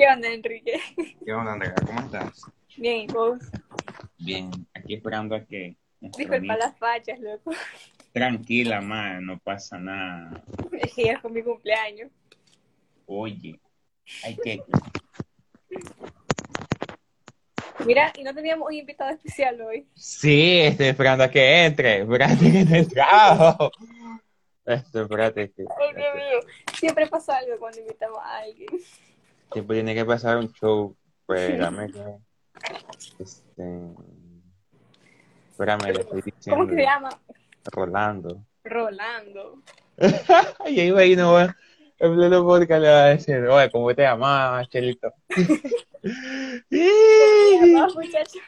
¿Qué onda, Enrique? ¿Qué onda, Andrea? ¿Cómo estás? Bien, ¿y vos? Bien, aquí esperando a que... Disculpa las fachas, loco. Tranquila, ma, no pasa nada. Es que ya es con mi cumpleaños. Oye, hay que... Mira, y no teníamos un invitado especial hoy. Sí, estoy esperando a que entre. Espérate que te entrado. Esto, espérate que... Oh, Dios mío. Siempre pasa algo cuando invitamos a alguien. Siempre tiene que pasar un show. Espérame que... Este... Espérame, le estoy diciendo. ¿Cómo se llama? Rolando. Rolando. Y ahí va y no va. En pleno podcast le va a decir, oye, ¿cómo te llamas, Chelito? Muchachos.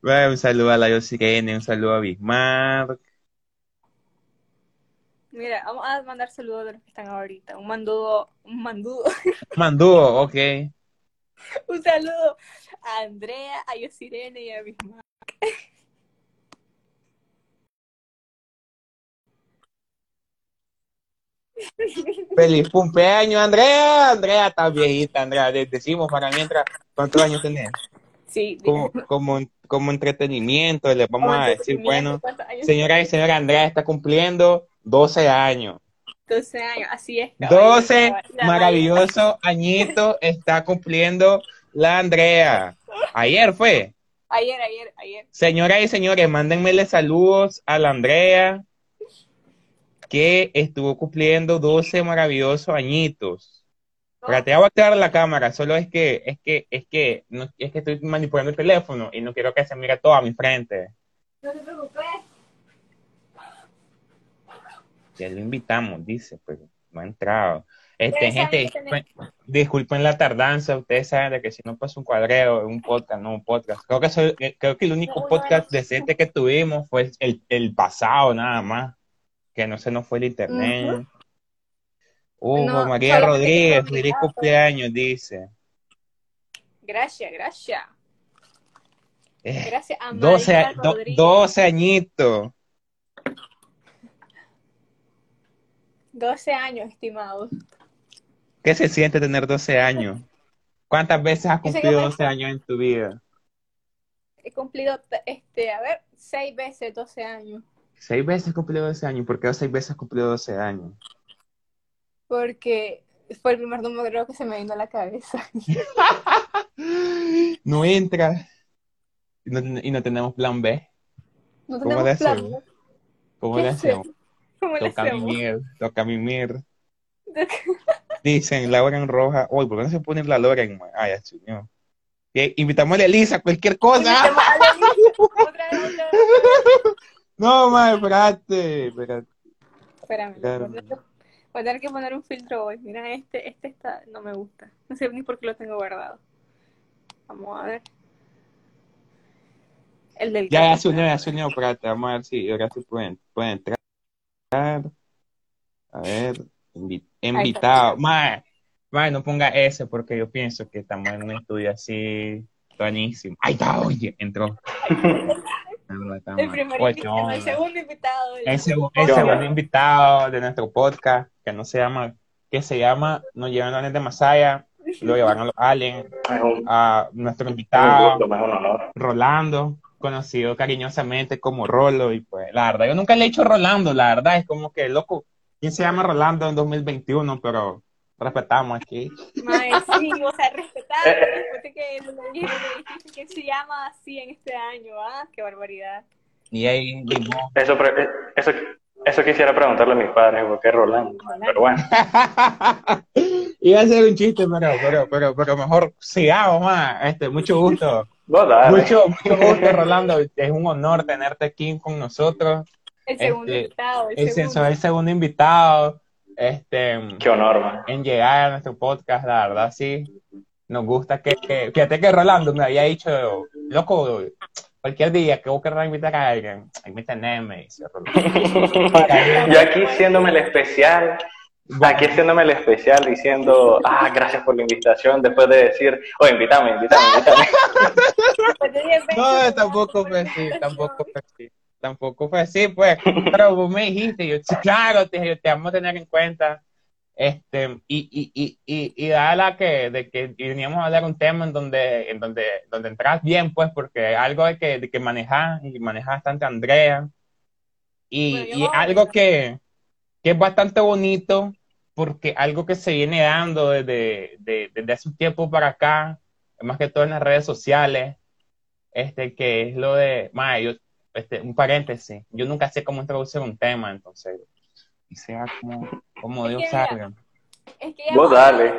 Bueno, un saludo a la Yosirene, un saludo a Bismarck. Mira, vamos a mandar saludos de los que están ahorita. Un mandudo, un mandudo. Mandúo, ok. Un saludo a Andrea, a Yosirene y a Bismarck. Feliz cumpleaños, Andrea. Andrea, estás viejita, Andrea. Te decimos para mientras, ¿cuántos años tenés? Sí, Como, como, como entretenimiento, les vamos a decir, bueno, señora y señora Andrea está cumpliendo 12 años. 12 años, así es. caballero, 12 caballero. maravillosos añitos está cumpliendo la Andrea. Ayer fue. Ayer, ayer, ayer. Señoras y señores, mándenmele saludos a la Andrea, que estuvo cumpliendo 12 maravillosos añitos. Voy a activar la cámara, solo es que, es que, es que, no- es que estoy manipulando el teléfono y no quiero que se mire todo a mi frente. No te preocupes. Ya lo invitamos, dice, pero no ha entrado. Este, gente, tenemos- disculpen, disculpen la tardanza, ustedes saben de que si no pasa un cuadreo, un podcast, no un podcast. Creo que, soy- eh, creo que el único podcast decente que tuvimos fue el, el pasado, nada más, que no se nos fue el internet. Hugo No, María Rodríguez, feliz cumpleaños, dice. Gracias, gracias. Eh, Gracias a 12, María a- do- Rodríguez. 12 añitos. 12 años, estimados. ¿Qué se siente tener 12 años? ¿Cuántas veces has sé cumplido me- 12 años en tu vida? He cumplido, este, a ver, 6 veces 12 años. Seis veces has cumplido 12 años. ¿Por qué seis veces has cumplido 12 años? Porque fue el primer número que se me vino a la cabeza. No entra. Y no, y no tenemos plan B. No ¿Cómo tenemos le plan. hacemos? ¿Cómo ¿Qué le hacemos? hacemos? ¿Cómo le Toca hacemos? mimir, toca mimir. Dicen, Laura en roja. Uy, ¿por qué no se pone la Laura en Ay, ya Invitamos a Elisa, cualquier cosa. A. Otra vez. No, ma, espérate. espérate. Espérame, voy a tener que- poner un filtro hoy. Mira, este, este está, no me gusta. No sé ni por qué lo tengo guardado. Vamos a ver. El del Ya, ya se unió, ya se unió. Espérate, vamos a ver si ahora sí pueden, pueden entrar. A ver, invi- invitado. Ma, ma, no ponga ese porque yo pienso que estamos en un estudio así buenísimo. Ahí está, oye, entró. El primer Oye, invitado, el segundo invitado. El, invitado de nuestro podcast, que no se llama, que se llama Nos llevan a de Masaya, lo llevaron los aliens, a nuestro invitado. Rolando, conocido cariñosamente como Rolo, y pues la verdad, yo nunca le he dicho Rolando, la verdad, es como que loco, ¿quién se llama Rolando en 2021? Pero respetamos aquí. Mae, sí, o sea, respetar. Después de que lo dije, le dijiste que se llama así en este año, ¿ah? Qué barbaridad. Y ahí. Eso, pre- eso, eso quisiera preguntarle a mis padres, ¿por qué Rolando? Pero bueno, Iba a ser un chiste, pero, pero, pero, pero mejor sigamos más. Este, mucho gusto. Mucho, mucho gusto, Rolando. Es un honor tenerte aquí con nosotros. El segundo Este, invitado, el El, segundo. soy el segundo invitado este, Qué honor, man. en llegar a nuestro podcast, la verdad, sí. Nos gusta que, que- fíjate que Rolando me había dicho, loco, cualquier día que vos querrás invitar a alguien, ahí me tenés, me dice Rolando. Yo aquí siéndome el especial, aquí haciéndome el especial diciendo, ah, gracias por la invitación, después de decir, oh, invítame, invítame, invítame. No, tampoco fue así, tampoco fue así. Tampoco fue así, pues. Pero vos me dijiste, yo, claro, te, te vamos a tener en cuenta. Este, y, y, y, y, y la que, de que veníamos a hablar un tema en donde, en donde, donde entras bien, pues, porque algo de que, de que manejas, y manejas bastante Andrea, y, Bueno, y algo que, que es bastante bonito, porque algo que se viene dando desde, de- desde hace un tiempo para acá, más que todo en las redes sociales, este, que es lo de, mae, yo, este, un paréntesis, yo nunca sé cómo introducir un tema, entonces, y sea como, como Dios salga. Es que ya Vos dale,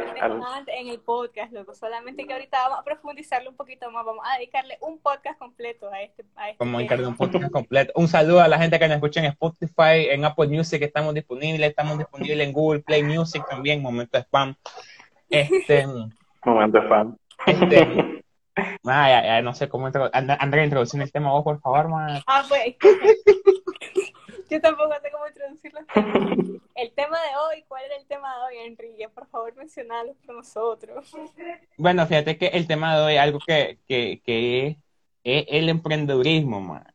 en el podcast, loco. Solamente que ahorita vamos a profundizarlo un poquito más. Vamos a dedicarle un podcast completo a este, a este como encargar un podcast completo. Un saludo a la gente que nos escucha en Spotify, en Apple Music, estamos disponibles, estamos disponibles en Google Play Music también, momento de spam. Este, Momento de fan. este, ay, no sé cómo Andrea, introducción el tema vos, por favor, man. Ah, pues. Yo tampoco sé cómo introducirlo. El tema de hoy, ¿cuál era el tema de hoy, Enrique? Por favor, mencionalo por nosotros. Bueno, fíjate que el tema de hoy es algo que, que, que es, es el emprendedurismo, man.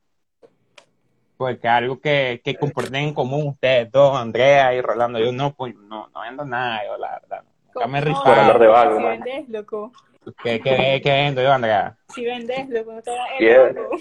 Porque algo que, que comparten en común ustedes dos, Andrea y Rolando. Yo no, pues, no, no vendo nada, yo la verdad. Nunca me ¿Cómo? Por hablar de rifado. vago, Si man. vendes, loco. ¿Qué, qué, qué vendo yo, Andrea? Si vendes, loco, no te va a Yeah. loco.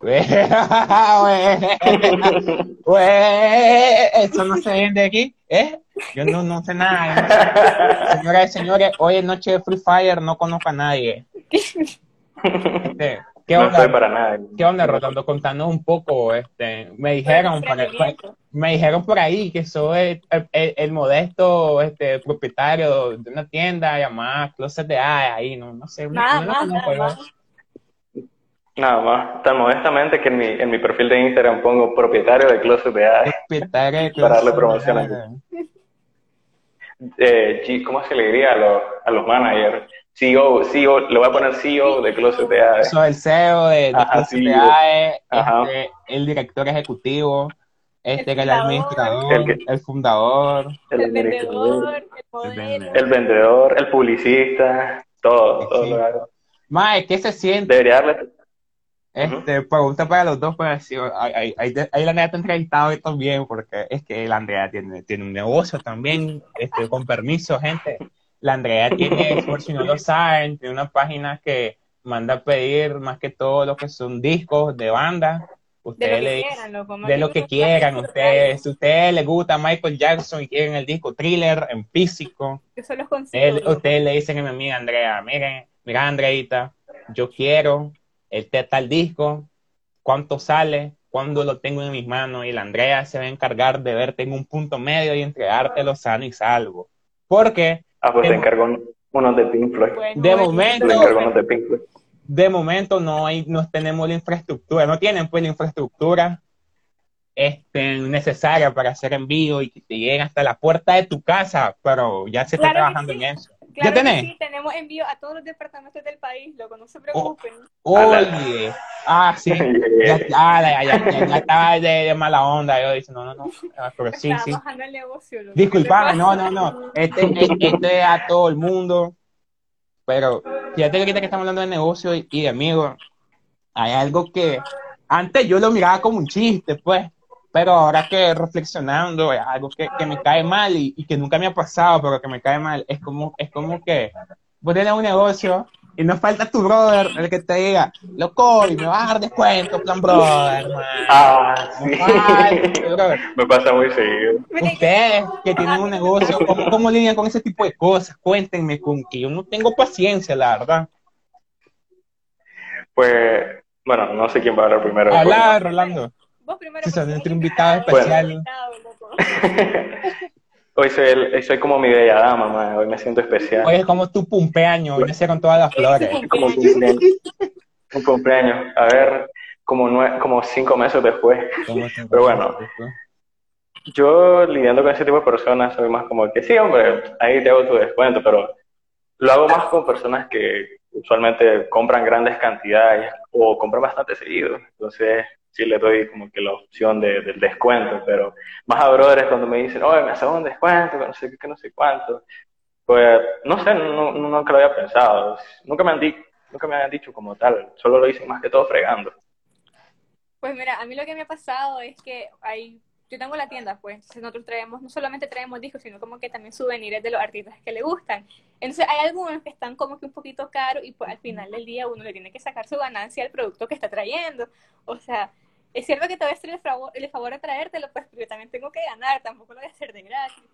Eso no se vende aquí, ¿eh? Yo no, no sé nada. sé. Señoras y señores, hoy es noche de Free Fire, no conozco a nadie. Este, ¿Qué No estoy onda? para nada. ¿Qué onda, Rolando? Contanos un poco, este, me dijeron, por, me dijeron por ahí que soy el, el- el modesto este, propietario de una tienda llamada Closet de A, ahí, no, no sé, no, Nada no nada yo. más. Nada más, tan modestamente que en mi, en mi perfil de Instagram pongo propietario de Closet de AI. Propietario de Para darle promoción. A. Eh, ¿Cómo se le diría a los, a los managers? CEO, CEO, le voy a poner CEO de Closet de AI. Soy el CEO de, de Ajá, Closet sí, de yo- AE, Ajá. este, el director ejecutivo, este, El el administrador, El que- el fundador. El, vendedor, el modelo. vendedor. el vendedor, el publicista, todo, todo Sí. lo hago. Mae, ¿qué se siente? Debería darle. Este, pregunta para los dos, pues, sí, ahí, ahí, ahí, ahí la ha entrevistado hoy también, porque es que la Andrea tiene, tiene un negocio también, este, con permiso, gente. La Andrea tiene, por si no lo saben, tiene una página que manda a pedir más que todo lo que son discos de banda. De lo Ustedes que quieran, loco. de lo que quieran, ustedes, si a ustedes les gusta Michael Jackson y quieren el disco thriller en físico, los consigo. ustedes le dicen a mi amiga Andrea, miren, mira Andreita, yo quiero este tal disco, cuánto sale, cuándo lo tengo en mis manos, y la Andrea se va a encargar de verte en un punto medio y entregártelo sano y salvo. Porque Ah, pues te encargó unos de Pink Floyd. Bueno, De momento- unos de Pink Floyd. de momento no hay, no tenemos la infraestructura, no tienen pues la infraestructura este, necesaria para hacer envío y que te lleguen hasta la puerta de tu casa, pero ya se está Claro trabajando sí. en eso. Claro ¿Ya que tenés? sí, tenemos envío a todos los departamentos del país, loco, no Oh, se preocupen. Oye, ah, sí, ya, ah, ya, ya, ya, ya estaba de, de mala onda, yo dije, no, no, no, ah, pero sí, sí. bajando el negocio, loco. Disculpame, ¿Qué no, no, no. Este, este, este es a todo el mundo. Pero fíjate que ahorita que estamos hablando de negocio y, y de amigos, hay algo que antes yo lo miraba como un chiste, pues. Pero ahora que reflexionando, algo que, que me cae mal y, y que nunca me ha pasado, pero que me cae mal. Es como, es como que vos tenés un negocio y no falta tu brother el que te diga, loco, y me vas a dar descuento, plan brother, man. Ah, sí. brother. Me pasa muy seguido. Ustedes que tienen un negocio, ¿cómo, cómo lidian con ese tipo de cosas? Cuéntenme, con que yo no tengo paciencia, la verdad. Pues, bueno, no sé quién va a hablar primero. Habla, Rolando. Vos primero. Sí, son nuestro invitado especial. Hoy soy, el- soy como mi bella dama, man. Hoy me siento especial. Hoy es como tu cumpleaños, hoy me con todas las flores. Como un cumpleaños. Un cumpleaños. A ver, como, nue- como cinco meses después. Pero bueno. Yo lidiando con ese tipo de personas soy más como que sí, hombre, ahí te hago tu descuento, pero lo hago más con personas que usualmente compran grandes cantidades o compran bastante seguido. Entonces sí le doy como que la opción de- del descuento, pero más a brothers cuando me dicen, oye, me hacen un descuento, que no sé qué, que no sé cuánto. Pues no sé, no, no- nunca lo había pensado. Nunca me han nunca me han dicho como tal, solo lo dicen más que todo fregando. Pues mira, a mí lo que me ha pasado es que hay yo tengo la tienda, pues, entonces nosotros traemos, no solamente traemos discos, sino como que también souvenirs de los artistas que le gustan. Entonces hay algunos que están como que un poquito caros y pues al final del día uno le tiene que sacar su ganancia al producto que está trayendo. O sea, es cierto que te voy a hacer el favor, el favor de traértelo, pues, yo también tengo que ganar, tampoco lo voy a hacer de gratis.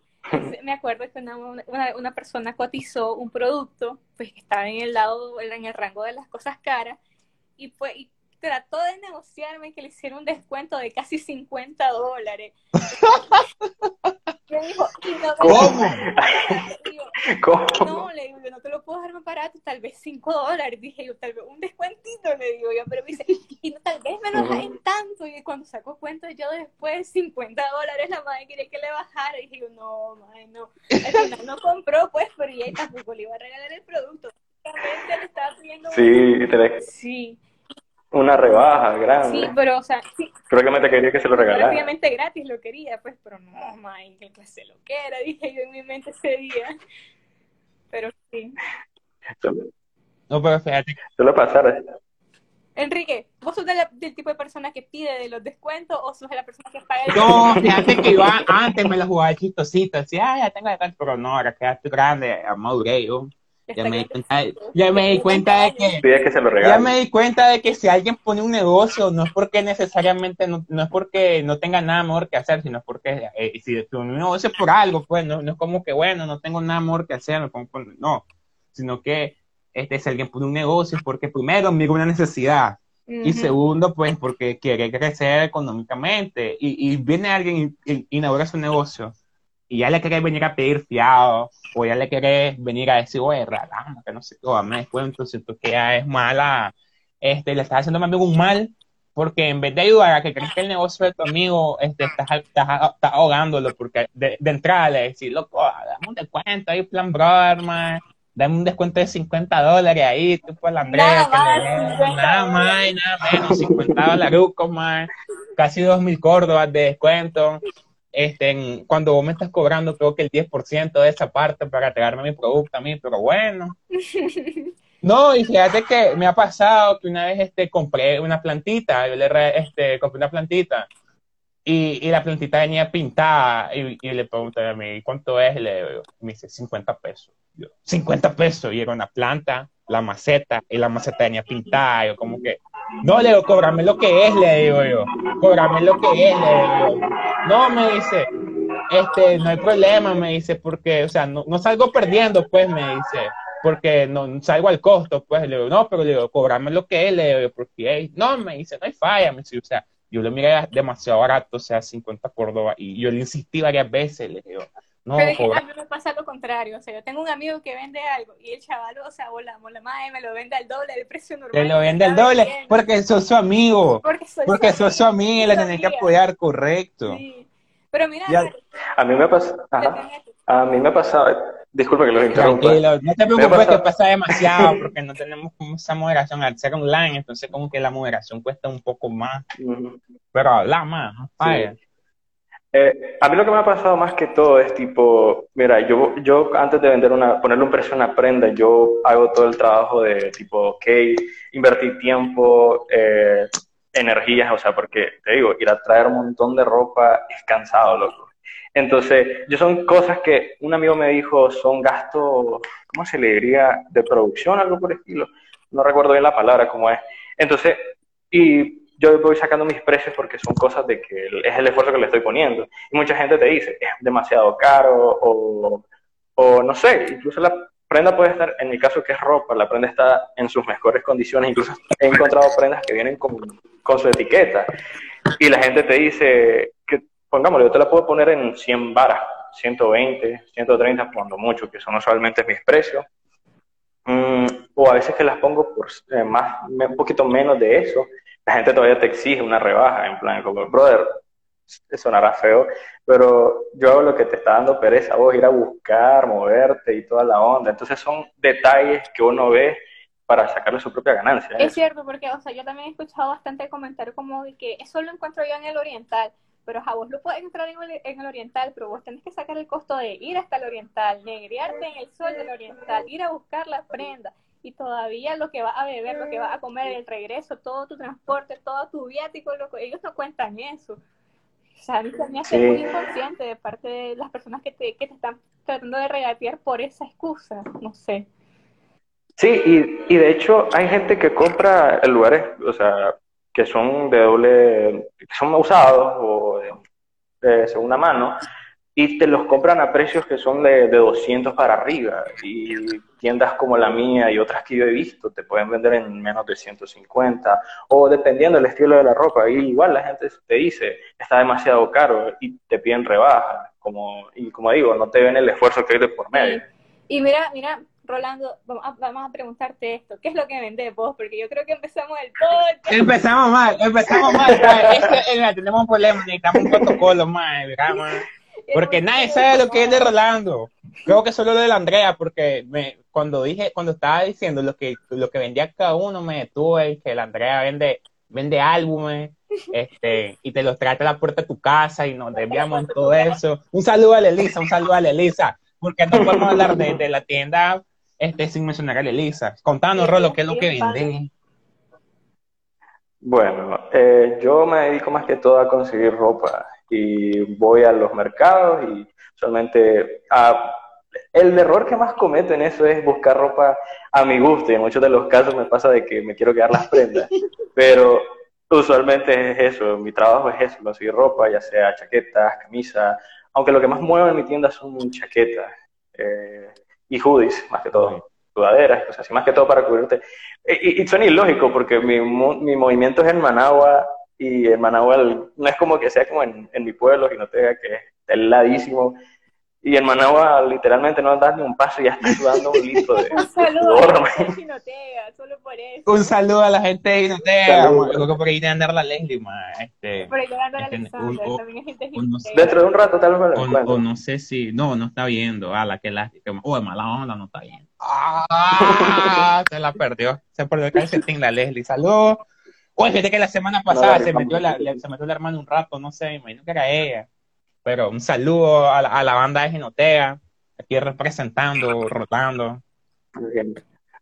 me acuerdo que una, una, una, persona cotizó un producto, pues que estaba en el lado, en el rango de las cosas caras, y, pues, y trató de negociarme que le hiciera un descuento de casi 50 dólares. me dijo, no ¿Cómo? ¿Cómo? No, le digo, no te lo puedo dar más barato, tal vez 5 dólares. Dije yo, tal vez un descuentito, le digo yo, pero me dice, y no, tal vez me lo en tanto. Y cuando saco cuenta yo después, 50 dólares, la madre quería que le bajara. Y dije yo, no, madre, no. Al final no compró, pues, pero ella tampoco le iba a regalar el producto. Le estaba pidiendo sí, te Sí una rebaja grande. Sí, pero, o sea, sí. Creo que me te quería que se lo regalara. Prácticamente gratis lo quería, pues, pero no, Mike, que se lo que era, dije yo en mi mente ese día. Pero sí. No, pero fíjate. Suele pasar. Enrique, ¿vos sos del tipo de persona que pide de los descuentos o sos de la persona que paga el No, fíjate que yo antes me la jugaba chistosita, así, ah, ya tengo descuento, pero no, ahora que ya estoy grande, maduré yo. Ya me, di cuenta, ya me di cuenta de que, ya me di cuenta de que si alguien pone un negocio no es porque necesariamente no, no es porque no tenga nada mejor que hacer sino porque eh, si pone un negocio por algo pues no, no, es como que bueno no tengo nada mejor que hacer no sino que este si alguien pone un negocio es porque primero mira una necesidad y segundo pues porque quiere crecer económicamente y, y viene alguien y inaugura su negocio y ya le querés venir a pedir fiado, o ya le querés venir a decir, oye, ralama, que no sé qué, me descuento, siento que ya es mala, este, le estás haciendo a mi amigo un mal, porque en vez de ayudar a que crezca el negocio de tu amigo, este, estás, estás, ahogándolo, porque de, entrada le decís, loco, dame un descuento ahí, plan brother, man, dame un descuento de 50 dólares ahí, tú pues la Andrea, nada más, nada menos, 50 dólares, man, casi 2.000 córdobas de descuento, este, cuando vos me estás cobrando creo que el 10% de esa parte para entregarme mi producto a mí, pero bueno. No, y fíjate que me ha pasado que una vez este, compré una plantita, yo le este, compré una plantita y, y la plantita venía pintada y, y, le pregunté a mí, ¿cuánto es? Y le, me dice, 50 pesos. Yo, 50 pesos y era una planta, la maceta y la maceta venía pintada. Yo como que, no, le digo, cobrame lo que es, le digo yo. Cobrame lo que es, le digo yo. No, me dice, este, no hay problema, me dice, porque, o sea, no, no salgo perdiendo, pues, me dice, porque no salgo al costo, pues, le digo, no, pero le digo, cobrame lo que es, le digo, porque, no, me dice, no hay falla, me dice, o sea, yo le miré demasiado barato, o sea, 50 Córdoba, y yo le insistí varias veces, le digo, no, pero a mí me pasa lo contrario, o sea, yo tengo un amigo que vende algo y el chaval, o sea, la madre me lo vende al doble del precio normal. Me lo vende al doble porque sos su amigo. Porque, soy porque sos su amigo y le tenés que apoyar, correcto. Sí. Pero mira, a mí me pasa, a mí me ha pasado, disculpa que lo interrumpa. no te preocupes que pasa demasiado porque no tenemos como esa moderación al ser online, entonces como que la moderación cuesta un poco más. Pero habla más, no eh, a mí lo que me ha pasado más que todo es tipo, mira, yo, yo antes de vender una, ponerle un precio a una prenda, yo hago todo el trabajo de tipo, ok, invertir tiempo, eh, energías, o sea, porque te digo, ir a traer un montón de ropa es cansado, loco. Entonces, yo son cosas que un amigo me dijo, son gastos, ¿cómo se le diría? De producción, algo por el estilo. No recuerdo bien la palabra, cómo es. Entonces, y yo voy sacando mis precios porque son cosas de que es el esfuerzo que le estoy poniendo. Y mucha gente te dice, es demasiado caro o, o no sé, incluso la prenda puede estar, en mi caso que es ropa, la prenda está en sus mejores condiciones, incluso he encontrado prendas que vienen con, con su etiqueta. Y la gente te dice, que pongámoslo, yo te la puedo poner en 100 varas, 120, 130, cuando mucho, que son usualmente mis precios. Mm, o a veces que las pongo por eh, más, un poquito menos de eso, la gente todavía te exige una rebaja, en plan, como, brother, sonará feo, pero yo hago lo que te está dando pereza, vos ir a buscar, moverte y toda la onda. Entonces son detalles que uno ve para sacarle su propia ganancia. Es cierto, porque, o sea, yo también he escuchado bastante comentarios como de que eso lo encuentro yo en el oriental, pero a vos lo puedes encontrar en el, en el, oriental, pero vos tenés que sacar el costo de ir hasta el oriental, negriarte en el sol del oriental, ir a buscar la prenda, y todavía lo que va a beber, lo que va a comer, el regreso, todo tu transporte, todo tu viático, lo ellos no cuentan eso. O sea, a mí se me hace muy inconsciente de parte de las personas que te, que te están tratando de regatear por esa excusa, no sé. Sí, y, y de hecho hay gente que compra en lugares, o sea, que son de doble, que son usados o de segunda mano, y te los compran a precios que son de, de 200 para arriba. Y tiendas como la mía y otras que yo he visto te pueden vender en menos de 150. O dependiendo del estilo de la ropa. Y igual la gente te dice, está demasiado caro y te piden rebaja. Como, y como digo, no te ven el esfuerzo que hay de por medio. Y mira, mira, Rolando, vamos a, preguntarte esto. ¿Qué es lo que vendés vos? Porque yo creo que empezamos el podcast. Empezamos mal, empezamos mal. es que eh, tenemos un problema, necesitamos un protocolo más, porque nadie sabe lo que es de Rolando. Creo que solo lo de la Andrea, porque me, cuando dije, cuando estaba diciendo lo que, lo que vendía cada uno, me detuve, que la Andrea vende, vende álbumes, este, y te los trae a la puerta de tu casa y nos desviamos todo eso. Un saludo a la Elisa, un saludo a la Elisa, porque no podemos hablar de, de la tienda este, sin mencionar a la Elisa. Contanos, Rolo, qué es lo que venden. Bueno, eh, yo me dedico más que todo a conseguir ropa y voy a los mercados y solamente el error que más cometo en eso es buscar ropa a mi gusto y en muchos de los casos me pasa de que me quiero quedar las prendas, pero usualmente es eso, mi trabajo es eso, conseguir ropa, ya sea chaquetas, camisas, aunque lo que más muevo en mi tienda son chaquetas eh, y hoodies, más que todo, sudaderas, cosas así, más que todo para cubrirte. Y, y son ilógicos porque mi, mi movimiento es en Managua y en Managua no es como que sea como en, en mi pueblo, sino te diga que es heladísimo. Y en Managua literalmente no das ni un paso y ya estás sudando un litro de, un saludo a la gente de Ginotega, solo por eso. Un saludo a la gente de Ginotega, creo por ahí de andar la Leslie, ma. Este, por ahí de andar este, Alexander, también hay gente de. Dentro de un rato tal vez o, o, no sé si, no, no está viendo, a la que la, oh, mala onda, no está viendo. Ah, se la perdió, se perdió el calcetín la Leslie, saludos Oye, fíjate que la semana pasada se, metió la, se metió la hermana un rato, no sé, me imagino que era ella. Pero un saludo a la, a la banda de Ginotea, aquí representando, rotando.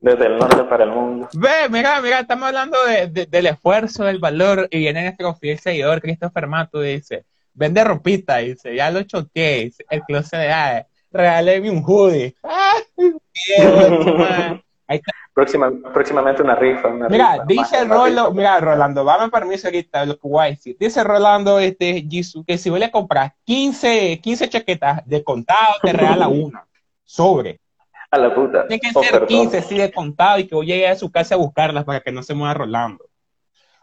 Desde el norte para el mundo. Ve, mira, mira, estamos hablando de, del esfuerzo, del valor, y viene nuestro fiel seguidor, Christopher Mato, dice, vende ropita, dice, ya lo choqué, dice, el closet de AE, regáleme un hoodie. ¡Ah! Ahí está Próxima, próximamente una rifa. mira, dice Rolando, mira, Rolando, dame permiso ahorita, lo que voy a decir. Dice Rolando, este, Jisoo, que si voy a comprar 15, 15 chaquetas de contado, te regala una. Sobre. A la puta. Tiene que oh, ser 15, sí, de contado y que voy a llegar a su casa a buscarlas para que no se mueva Rolando.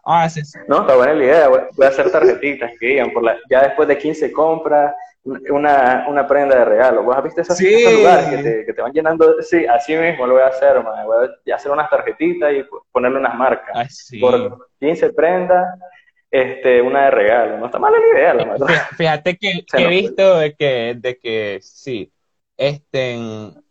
Ah, sí, No, está buena la idea. Voy a hacer tarjetitas que digan, por la, ya después de 15 compras, una, una prenda de regalo. ¿Vos has visto esos, lugares que te, que te, van llenando? Sí, así mismo lo voy a hacer, man. Voy a hacer unas tarjetitas y ponerle unas marcas. Por 15 prendas, este, una de regalo. No está mala la idea, la Fíjate que, he visto de que, de que, sí, este,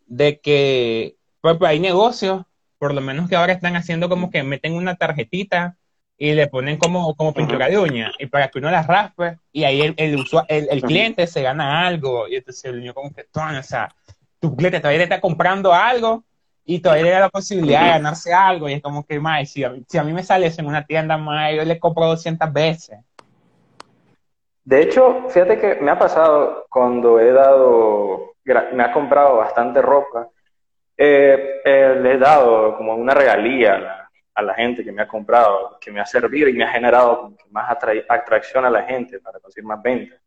de que, pues, hay negocios, por lo menos que ahora están haciendo como que meten una tarjetita y le ponen como, como pintura de uña y para que uno las raspe y ahí el, el, el, cliente se gana algo y entonces el niño como que, o sea, tu cliente todavía está comprando algo y todavía le da la posibilidad de ganarse algo y es como que, más si, a, si a mí me sale eso en una tienda, más yo le compro 200 veces. De hecho, fíjate que me ha pasado cuando he dado, me ha comprado bastante ropa, eh, eh, le he dado como una regalía a la gente que me ha comprado, que me ha servido y me ha generado más atracción a la gente para conseguir más ventas.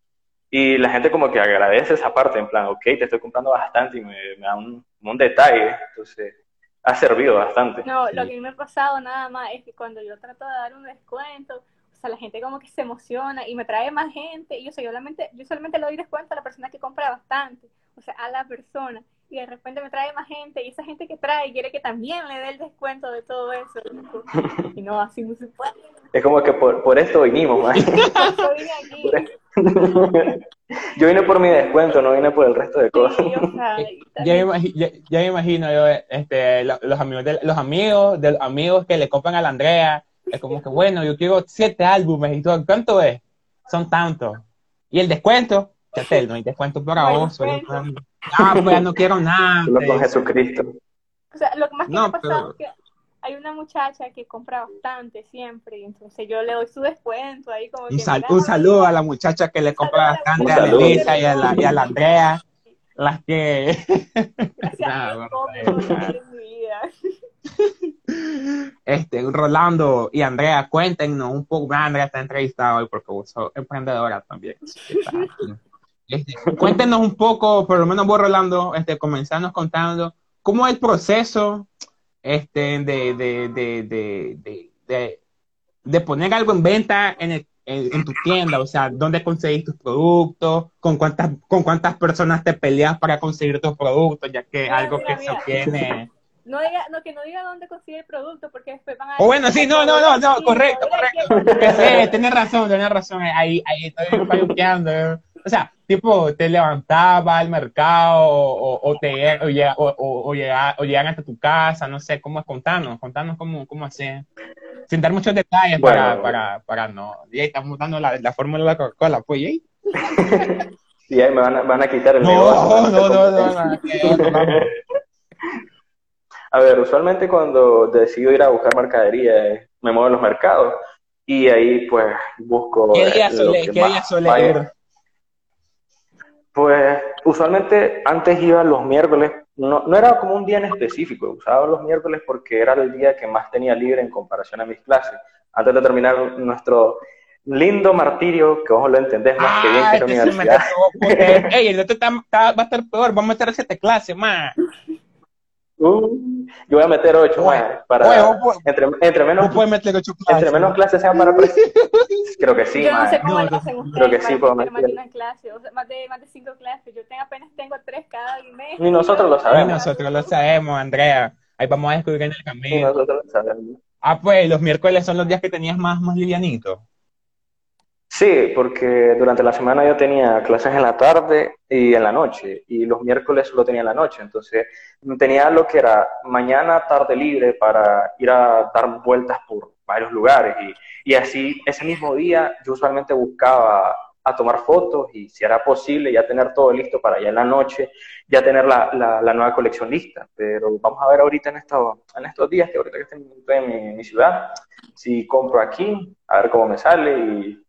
Y la gente como que agradece esa parte, en plan, ok, te estoy comprando bastante y me, da un, un, detalle, entonces ha servido bastante. No, lo que me ha pasado nada más es que cuando yo trato de dar un descuento, o sea, la gente como que se emociona y me trae más gente y yo solamente, yo solamente le doy descuento a la persona que compra bastante, o sea, a la persona y de repente me trae más gente y esa gente que trae quiere que también le dé el descuento de todo eso. Y no, así no se puede. Es como que por, por esto vinimos, man. yo vine por mi descuento, no vine por el resto de cosas. ya, me imagino, ya, me imagino yo, este, los, amigos de, los amigos de los amigos que le compran a la Andrea, es como que bueno, yo quiero siete álbumes y todo, ¿cuánto es? Son tantos. Y el descuento, Chatel, no hay descuento para vos, Ah, pues ya no quiero nada. Solo con Jesucristo. O sea, lo que más que me ha pasado es que hay una muchacha que compra bastante siempre, entonces yo le doy su descuento ahí como un, un saludo a la muchacha que le compra bastante a Elisa y a la, y a la Andrea, las que... Este, Rolando y Andrea, cuéntenos un poco, Andrea está entrevistada hoy porque vos sos emprendedora también. Este, cuéntenos un poco, por lo menos vos, Rolando, este, comenzarnos contando cómo es el proceso este, de, de, de, de, de poner algo en venta en, en, tu tienda, o sea, dónde conseguís tus productos, con cuántas, con cuántas personas te peleas para conseguir tus productos, ya que es algo que se obtiene. No diga, no, que no diga dónde consigue el producto, porque después van a... O bueno, sí, no, no, no, no, correcto, correcto. Tienes razón, tienes razón, ahí, ahí estoy falluqueando. O sea, tipo, te levantaba al mercado o, o te o, o, o, llegan hasta tu casa, no sé, cómo es, contanos, contanos cómo, cómo hacer. Sin dar muchos detalles para, para, para no. Y ahí estamos dando la, la fórmula de la Coca-Cola, pues, ¿y Sí, ahí me van a, van a quitar el no, No, no, no, A ver, usualmente cuando decido ir a buscar mercadería, me muevo en los mercados y ahí pues busco... ¿Qué día suele, ¿qué día suele ir? Pues usualmente antes iba los miércoles, no, no era como un día en específico, usaba los miércoles porque era el día que más tenía libre en comparación a mis clases. Antes de terminar nuestro lindo martirio, que vos lo entendés más que bien que la universidad. Ey, el otro va a estar peor, vamos a meter siete clases más. Uh, yo voy a meter ocho para entre, entre, menos meter ocho clases, entre menos clases sean para creo que sí yo no sé cómo lo hacen ustedes creo que sí puedo meter. más clase, o sea, más de más de cinco clases. Yo tengo, apenas tengo tres cada mes y nosotros lo sabemos. Y nosotros lo sabemos Andrea. Ahí vamos a descubrir en el camino. y nosotros lo sabemos. Ah pues los miércoles son los días que tenías más más livianitos Sí, porque durante la semana yo tenía clases en la tarde y en la noche, y los miércoles solo tenía en la noche, entonces tenía lo que era mañana, tarde libre para ir a dar vueltas por varios lugares, y, y así ese mismo día yo usualmente buscaba a tomar fotos y si era posible ya tener todo listo para ya en la noche, ya tener la, la, nueva colección lista. Pero vamos a ver ahorita en, esto, en estos días, que ahorita que estoy en mi, mi ciudad, si compro aquí, a ver cómo me sale y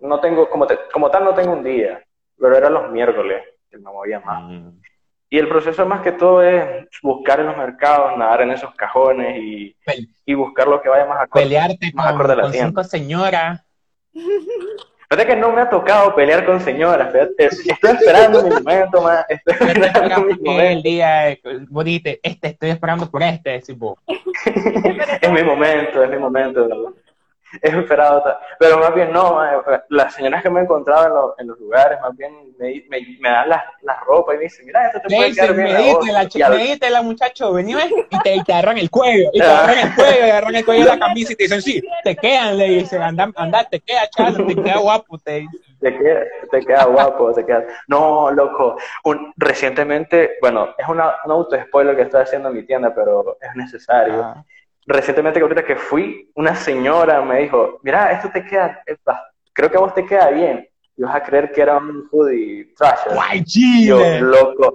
no tengo, como, como tal no tengo un día, pero eran los miércoles que me movía más. Mm. Y el proceso más que todo es buscar en los mercados, nadar en esos cajones y, y buscar lo que vaya más acorde, Pelearte más con, acorde a la con cinco señoras. Fíjate que no me ha tocado pelear con señoras, estoy esperando mi momento más. Estoy esperando mi momento. El día, vos dijiste, este, estoy esperando por este, es mi momento, es mi momento esperado. Pero más bien no, eh, las señoras que me he encontrado en, los lugares, más bien me, me, dan la, la, ropa y me dicen, mira, esto te puede quedar bien. Me la, la muchacho, vení y te, te agarran el cuello, y te agarran el cuello, y agarran el cuello de la camisa y te dicen, sí, te quedan, le dicen, anda, anda te queda chalo, te queda guapo, te dicen. Te queda, te queda guapo, te queda. No, loco. Un, recientemente, bueno, es una, un auto-spoiler que estoy haciendo en mi tienda, pero es necesario. Ah recientemente que fui, una señora me dijo, mira, esto te queda, creo que a vos te queda bien. Y vas a creer que era un hoodie trash. ¡Guay, Chile! Yo, loco.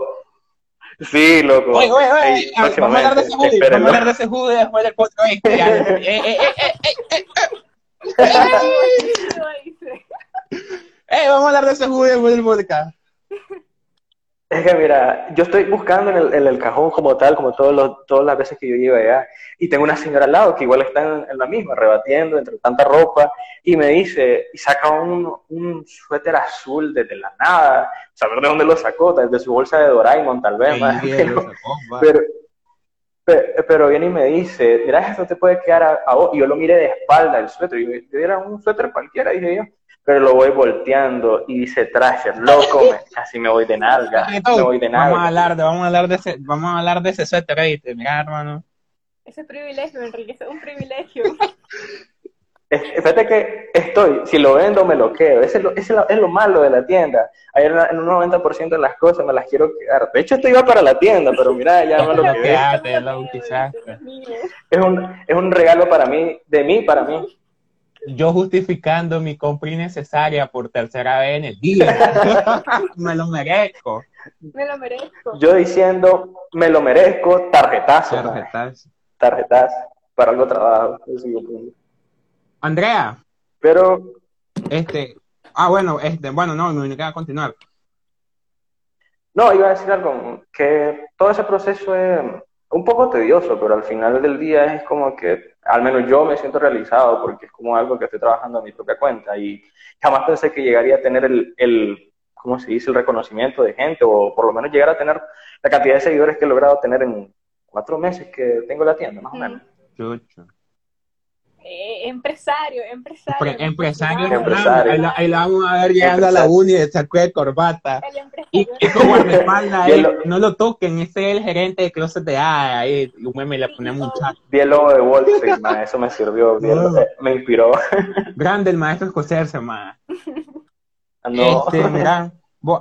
Sí, loco. Oye, oye, oye, vamos a hablar de ese hoodie, vamos a hablar de ese hoodie después del podcast. eh, eh, eh, eh, eh, vamos a hablar de ese hoodie después del podcast. Es que mira, yo estoy buscando en el, en el cajón como tal, como todos los, todas las veces que yo iba allá, y tengo una señora al lado que igual está en, la misma, rebatiendo entre tanta ropa, y me dice, y saca un, un suéter azul desde la nada, saber de dónde lo sacó, desde su bolsa de Doraemon tal vez, pero, pero, pero, viene y me dice, mira, esto te puede quedar a, vos, y yo lo miré de espalda el suéter, y yo, era un suéter cualquiera, dije yo, pero lo voy volteando y dice Trasher, loco, me, casi me voy de nalga, me voy de nalga. Vamos a hablar de, vamos a hablar de ese, vamos a hablar de ese suéter, ¿viste? Mira, hermano. Ese privilegio, Enrique, es un privilegio. Fíjate que estoy, si lo vendo me lo quedo, ese es lo, ese es lo malo de la tienda. Hay en un 90% de las cosas me las quiero quedar. De hecho, esto iba para la tienda, pero mira, ya me lo quedé. Es un, es un regalo para mí, de mí para mí yo justificando mi compra innecesaria por tercera vez en el día. me lo merezco. Me lo merezco. Yo diciendo, me lo merezco, tarjetazo. Tarjetazo. Tarjetazo. para algo trabajo. Andrea. Pero. Este. Ah, bueno, este, bueno, no, me queda continuar. No, iba a decir algo, que todo ese proceso es un poco tedioso, pero al final del día es como que, al menos yo me siento realizado porque es como algo que estoy trabajando a mi propia cuenta y jamás pensé que llegaría a tener el, el ¿cómo se dice?, el reconocimiento de gente o por lo menos llegar a tener la cantidad de seguidores que he logrado tener en cuatro meses que tengo la tienda, más o menos. Eh, empresario, empresario. empresario, empresario. Ahí, la, vamos a ver llegando a la uni de saco de corbata. Y, y como espalda, no lo toquen, ese es el gerente de Closet de A, ahí un meme le pone muchacho. Vi el logo de Wall Street, eso me sirvió, me inspiró. Grande el maestro escocerse, man. Ah, no. Este, mira,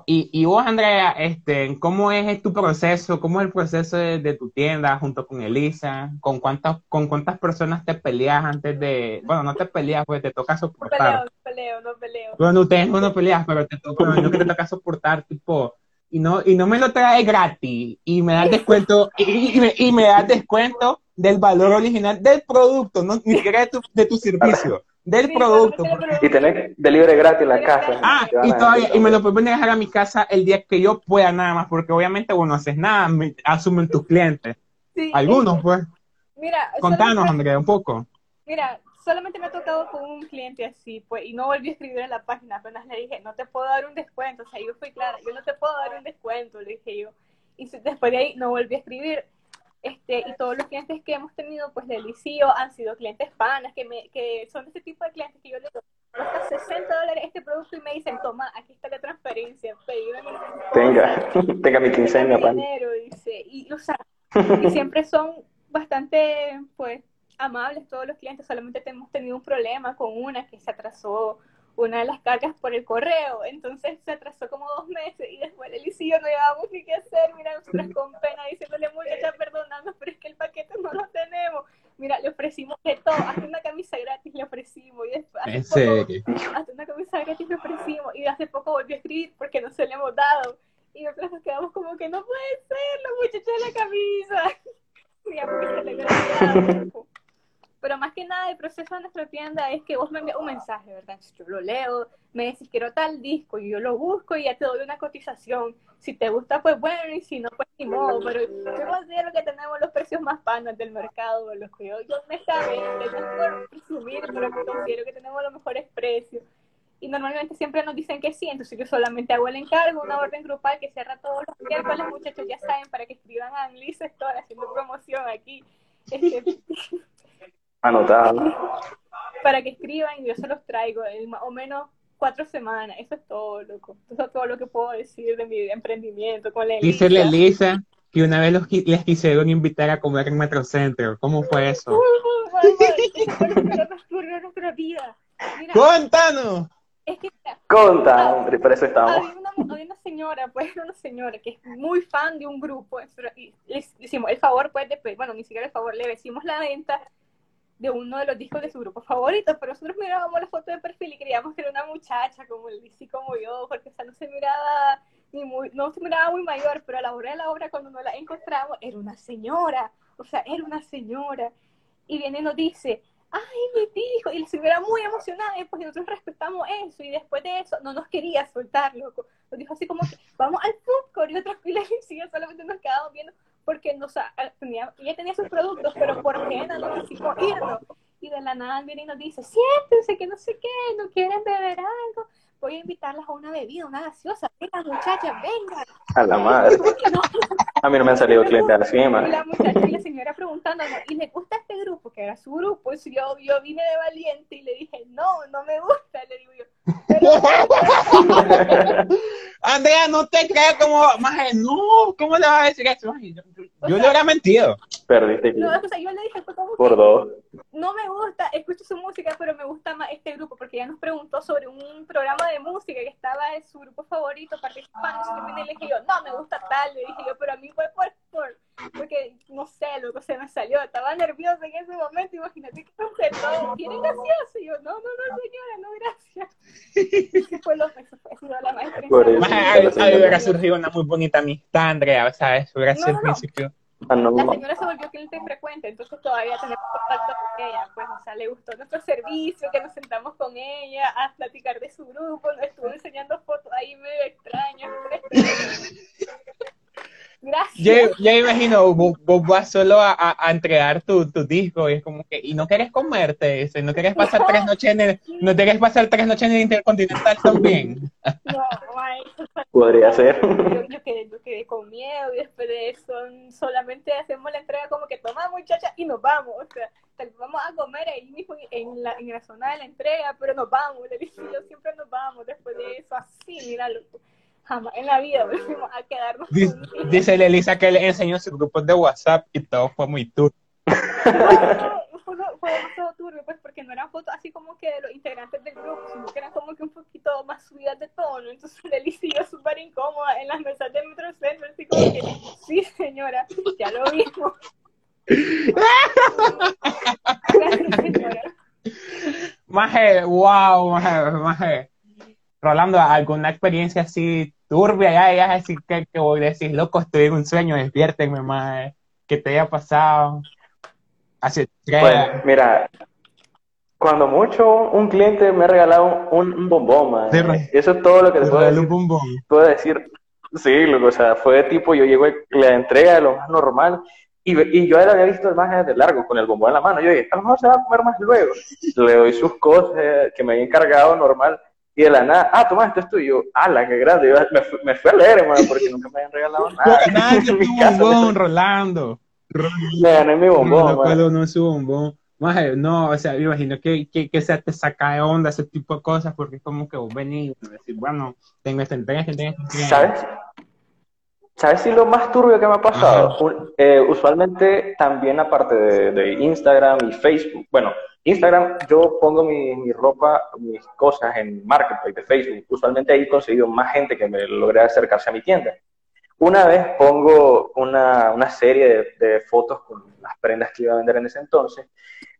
y, y, vos, Andrea, este, ¿cómo es tu proceso? ¿Cómo es el proceso de, tu tienda junto con Elisa? ¿Con cuántas, ¿Con cuántas personas te peleas antes de...? Bueno, no te peleas, pues te toca soportar. No peleo, no peleo, no peleo. Bueno, ustedes no peleas, pero te toca, que te toca soportar, tipo... Y no, y no me lo trae gratis, y me das descuento, y, y, me, y me das descuento del valor original del producto, no, ni siquiera de tu, de tu servicio del producto. Y tener delivery gratis en la casa. Ah, y todavía, y me lo pueden dejar a mi casa el día que yo pueda nada más, porque obviamente vos no haces nada, asumen tus clientes. Algunos, pues. Mira, contanos, Andrea, un poco. Mira, solamente me ha tocado con un cliente así, pues, y no volví a escribir en la página, apenas le dije, no te puedo dar un descuento, o sea, yo fui clara, yo no te puedo dar un descuento, le dije yo. Y después de ahí no volví a escribir este, y todos los clientes que hemos tenido, pues de Liceo, han sido clientes panas, que, me, que son ese tipo de clientes que yo les doy cuesta 60 dólares este producto y me dicen, toma, aquí está la transferencia, Tenga, tenga mi quincena, dinero, dice, y, o sea, y siempre son bastante, pues, amables todos los clientes, solamente hemos tenido un problema con una que se atrasó una de las cargas por el correo, entonces se atrasó como dos meses y después el y yo no llevábamos ni qué hacer, mira, nosotros con pena diciéndole muchacha perdonando, pero es que el paquete no lo tenemos, mira, le ofrecimos de todo, hasta una camisa gratis le ofrecimos. Y después, hasta una camisa gratis le ofrecimos. Y hace poco volvió a escribir porque no se le hemos dado. Y nosotros nos quedamos como que no puede ser la muchacha de la camisa, mira, porque se le pero más que nada el proceso de nuestra tienda es que vos me envías un mensaje, ¿verdad? yo lo leo, me decís quiero tal disco y yo lo busco y ya te doy una cotización. Si te gusta, pues bueno, y si no, pues ni modo. Pero yo considero que tenemos los precios más panos del mercado, los que yo, yo honestamente, no por presumir, pero considero que tenemos los mejores precios. Y normalmente siempre nos dicen que sí, entonces yo solamente hago el encargo, una orden grupal que cierra todos los miércoles, muchachos ya saben, para que escriban a Anglice, estoy haciendo promoción aquí. Este, Anotado. Para que escriban y yo se los traigo en más o menos cuatro semanas. Eso es todo, loco. Eso es todo lo que puedo decir de mi emprendimiento con la Dice Elisa que una vez los, les quisieron invitar a comer en Metrocentro. ¿Cómo fue eso? ¡Cuéntanos! Es que, Conta, hombre, por eso estamos. Había una, una, señora, pues, una señora que es muy fan de un grupo, y le hicimos el favor, pues, de, bueno, ni siquiera el favor, le decimos la venta de uno de los discos de su grupo favorito, pero nosotros mirábamos la foto de perfil y queríamos que era una muchacha como DC como yo, porque o sea, no se miraba ni muy, no se miraba muy mayor, pero a la hora de la obra cuando nos la encontramos era una señora, o sea, era una señora. Y viene y nos dice, ay, mi hijo, y la señora muy emocionada, y pues nosotros respetamos eso, y después de eso no nos quería soltar, loco. Nos dijo así como que, vamos al court, y pilas y solamente nos quedábamos viendo, porque nos, tenía, ella tenía sus productos, pero por pena no quisimos irnos. Y de la nada viene y nos dice, siéntense, que no sé qué, no quieren beber algo. Voy a invitarlas a una bebida, una gaseosa. Venga, muchachas, venga. A la madre. A mí no me han salido clientes así, Y la muchacha y la señora preguntándonos, ¿y le gusta este grupo? Que era su grupo. Y yo, yo vine de valiente y le dije, no, no me gusta. Le digo yo, Andrea, no te creas como, más no, ¿cómo le vas a decir eso? Yo, yo le hubiera mentido. Perdiste. No, o sea, yo le dije, por dos. No me gusta, escucho su música, pero me gusta más este grupo, porque ella nos preguntó sobre un programa de música que estaba en su grupo favorito participando. Y le dije yo, no, me gusta tal. Le dije yo, pero a mí fue por, por porque no sé, lo que se me salió, estaba nerviosa en ese momento, imagínate que todo, ¿quieren gracioso? Y yo, no, no, no, señora, no, gracias. fue lo que fue, la maestra. Ahí hubiera surgido una muy bonita amistad, Andrea, ¿sabes? Hubiera sido el principio. Ah, la señora se volvió cliente frecuente, entonces todavía tenemos contacto con ella. Pues, o sea, le gustó nuestro servicio, que nos sentamos con ella a platicar de su grupo, nos estuvo enseñando fotos ahí medio extrañas. Gracias. Yo, imagino, vos, vas solo a, a, entregar tu, tu, disco y es como que, y no quieres comerte ese, no quieres pasar tres noches en el, no quieres pasar tres noches en el Intercontinental también. No, Podría ser. Yo, quedé, yo, quedé, con miedo y después de eso solamente hacemos la entrega como que toma muchacha y nos vamos, o sea, vamos a comer ahí mismo en la, en la zona de la entrega, pero nos vamos, le dije yo siempre nos vamos después de eso, así, míralo jamás en la vida volvimos a quedarnos Dice, dice Elisa que le enseñó sus grupos de WhatsApp y todo fue muy turbio. fue, fue demasiado turbio, pues, porque no eran fotos así como que de los integrantes del grupo, sino que eran como que un poquito más subidas de tono. Entonces Elisa y yo súper incómoda en las mesas del Metrocentro, así como que, sí, señora, ya lo vimos. Maje, wow, maje, maje. Rolando, ¿alguna experiencia así turbia, ya, ya así que, que voy a decir, loco, estoy en un sueño, despiértenme, más que te haya pasado. Así, pues, mira, cuando mucho un cliente me ha regalado un, un bombón, man. Eso es todo lo que te puedo decir. Un bombón. Puedo decir, sí, loco, o sea, fue tipo, yo llego la entrega de lo más normal y, y yo él había visto más de largo con el bombón en la mano. Yo dije, a lo mejor se va a comer más luego. Le doy sus cosas que me había encargado normal y de la nada, ah, toma, esto es tuyo. ¡Hala, qué grande! Me, me fui a leer, hermano, porque nunca me habían regalado nada. Es mi bombón, Rolando. Me gané mi bombón, No, no, es su bombón. No, o sea, me imagino que, que, que se te saca de onda ese tipo de cosas, porque es como que vos venís y decís, bueno, tengo este entrega, este entrega, este ¿Sabes? ¿Sabes si lo más turbio que me ha pasado? Eh, usualmente también aparte de, de, Instagram y Facebook, bueno, Instagram yo pongo mi, mi, ropa, mis cosas en Marketplace de Facebook. Usualmente ahí he conseguido más gente que me logre acercarse a mi tienda. Una vez pongo una, una serie de, de, fotos con las prendas que iba a vender en ese entonces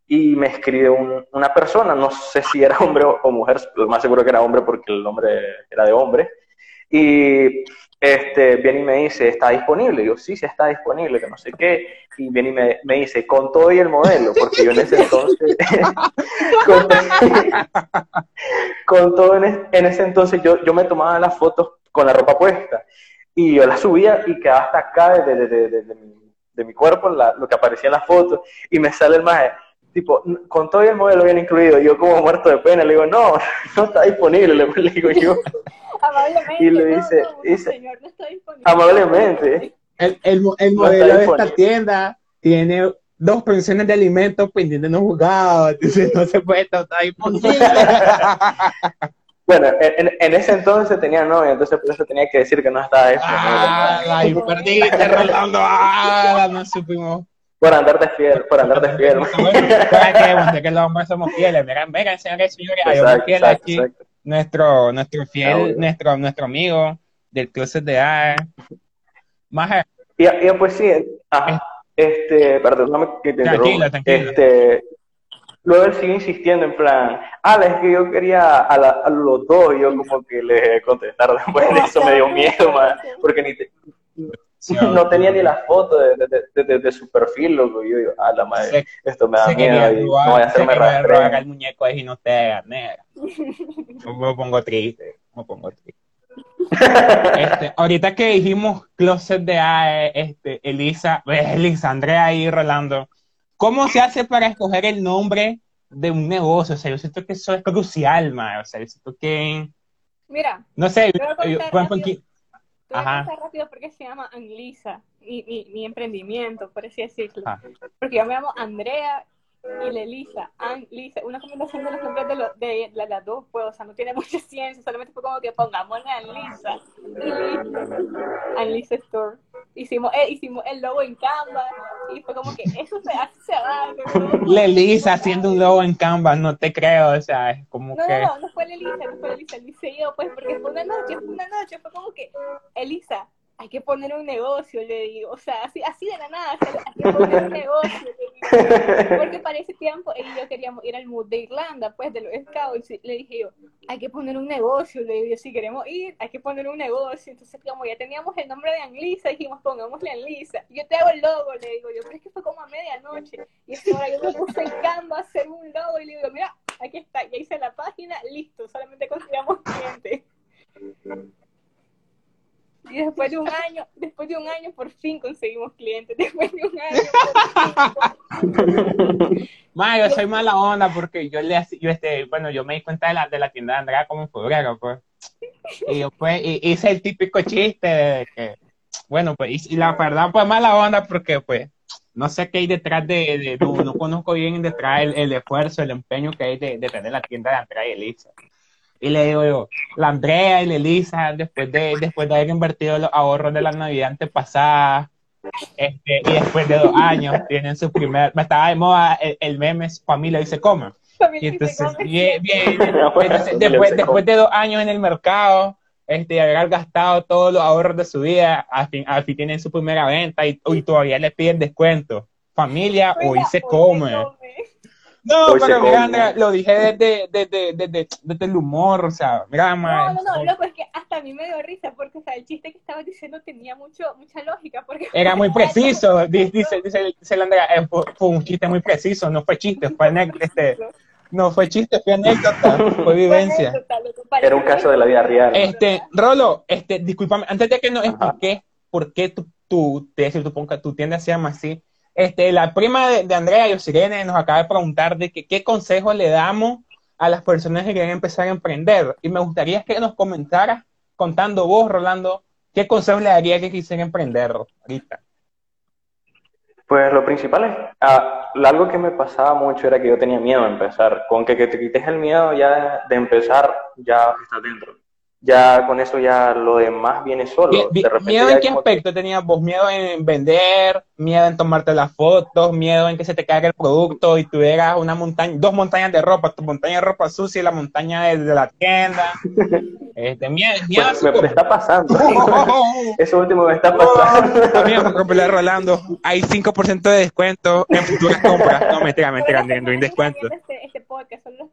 y me escribe una persona, no sé si era hombre o, mujer, lo más seguro que era hombre porque el nombre era de hombre, y este, viene y me dice, ¿está disponible? Yo, sí, sí está disponible, que no sé qué. Y viene y me, me dice, con todo y el modelo, porque yo en ese entonces, con, todo en, ese entonces yo, yo me tomaba las fotos con la ropa puesta. Y yo las subía y quedaba hasta acá de, de, de, de mi, mi, cuerpo, la, lo que aparecía en la foto. Y me sale el maje, tipo, con todo el modelo bien incluido. Y yo como muerto de pena, le digo, no, no está disponible, le digo yo. Amablemente. Y le dice, dice señor, no está disponible. Amablemente. El, el, el modelo de esta tienda tiene dos pensiones de alimentos pendientes no jugados, entonces no se puede estar disponible. Bueno, en, en, ese entonces tenía novia, entonces por eso tenía que decir que no estaba disponible. Ah, ay, perdiste, Rolando. Ah, no supimos. Por andar de fiel, por andar de fiel. Que, que los hombres somos fieles. Vengan, vengan, señores señores, hay hombres fieles aquí. Exacto nuestro, nuestro fiel, nuestro, nuestro amigo del closet de A. Más y, y, pues sí, ajá, este, perdóname que te tranquilo, Este, luego él sigue insistiendo en plan, ah, es que yo quería a, a los dos, y yo como que le contestar después de eso me dio miedo, man, porque ni te, no tenía ni la foto de, de, de, de, su perfil, loco. Yo digo, ah, la madre, esto me da miedo y no voy a hacerme rastrear. el muñeco ahí y no te negra. me pongo triste, me pongo triste. este, ahorita que dijimos closet de AE, este, Elisa, Elisa, Andrea y Rolando, ¿cómo se hace para escoger el nombre de un negocio? O sea, yo siento que eso es crucial, ma. O sea, yo siento que... Mira, no sé, yo, Voy a rápido porque se llama Anglisa, mi, mi, mi emprendimiento, por así decirlo. Ah. Porque yo me llamo Andrea y Lelisa, Anglisa, una combinación de los nombres de, lo, de, las dos, pues, o sea, no tiene mucha ciencia, solamente fue como que pongamos Anlisa y Anlisa Store. Hicimos, eh, hicimos el logo en Canva y fue como que eso se hace, se va. Lelisa haciendo un logo en Canva, no te creo, o sea, es como no, que... No, no, no fue Lelisa, no fue Lelisa, Elisa yo, pues, porque fue una noche, fue una noche, fue como que, Elisa, hay que poner un negocio, le digo, o sea, así, así de la nada, hay que poner un negocio, le digo, porque para ese tiempo él y yo queríamos ir al mood de Irlanda, pues, de los scouts, le dije yo, hay que poner un negocio, le digo, si queremos ir, hay que poner un negocio, entonces como ya teníamos el nombre de Anlisa, dijimos, pongámosle Anlisa, yo te hago el logo, le digo yo, es que fue como a medianoche, y ahora yo me puse en Canva a hacer un logo, y le digo, mira, aquí está, ya hice la página, listo, solamente conseguimos clientes. Y después de un año, después de un año por fin conseguimos clientes. Después de un año. Ma, yo soy mala onda porque yo le yo este, bueno, yo me di cuenta de la, de la tienda de Andrea como en febrero, pues. Y yo pues hice el típico chiste de que, bueno, pues, y, la verdad pues mala onda porque pues no sé qué hay detrás de, no, conozco bien detrás el, el, esfuerzo, el empeño que hay de, de tener la tienda de Andrea y Elisa. Y le digo yo, la Andrea y la Elisa, después de, después de haber invertido los ahorros de la Navidad antepasada, este, y después de dos años, tienen su primer, me estaba de moda el, meme familia y se come. Y entonces, bien, bien, después, después de dos años en el mercado, este, haber gastado todos los ahorros de su vida, al fin, al fin tienen su primera venta y, y todavía le piden descuento. Familia, hoy se come. No, pero mira, lo dije desde, desde, desde, desde, el humor, o sea, mira, No, no, no, loco, es que hasta a mí me dio risa, porque, o sea, el chiste que estabas diciendo tenía mucho, mucha lógica, porque... Era muy preciso, dice, dice, dice, la Andrea, eh, fue, un chiste muy preciso, no fue chiste, fue anécdota, este, no fue chiste, fue anécdota, fue vivencia. Era un caso de la vida real. Este, Rolo, este, discúlpame, antes de que nos expliques por qué tú, tú, te, tu, tu tienda se llama así, este, la prima de, Andrea, Yosirene, nos acaba de preguntar de que, qué consejos le damos a las personas que quieren empezar a emprender. Y me gustaría que nos comentaras, contando vos, Rolando, qué consejos le daría que quisiera emprender ahorita. Pues lo principal es, ah, algo que me pasaba mucho era que yo tenía miedo a empezar. Con que, que te quites el miedo ya de empezar, ya estás dentro ya con eso ya lo demás viene solo. ¿Miedo en qué aspecto tenías vos? ¿Miedo en vender? ¿Miedo en tomarte las fotos? ¿Miedo en que se te caiga el producto y tuvieras una montaña, dos montañas de ropa, tu montaña de ropa sucia y la montaña de, la tienda? este, miedo, me, está pasando. eso último me está pasando. Amigo, me Rolando. Hay 5% de descuento en futuras compras. No, mentira, mentira, no hay descuento. Este, este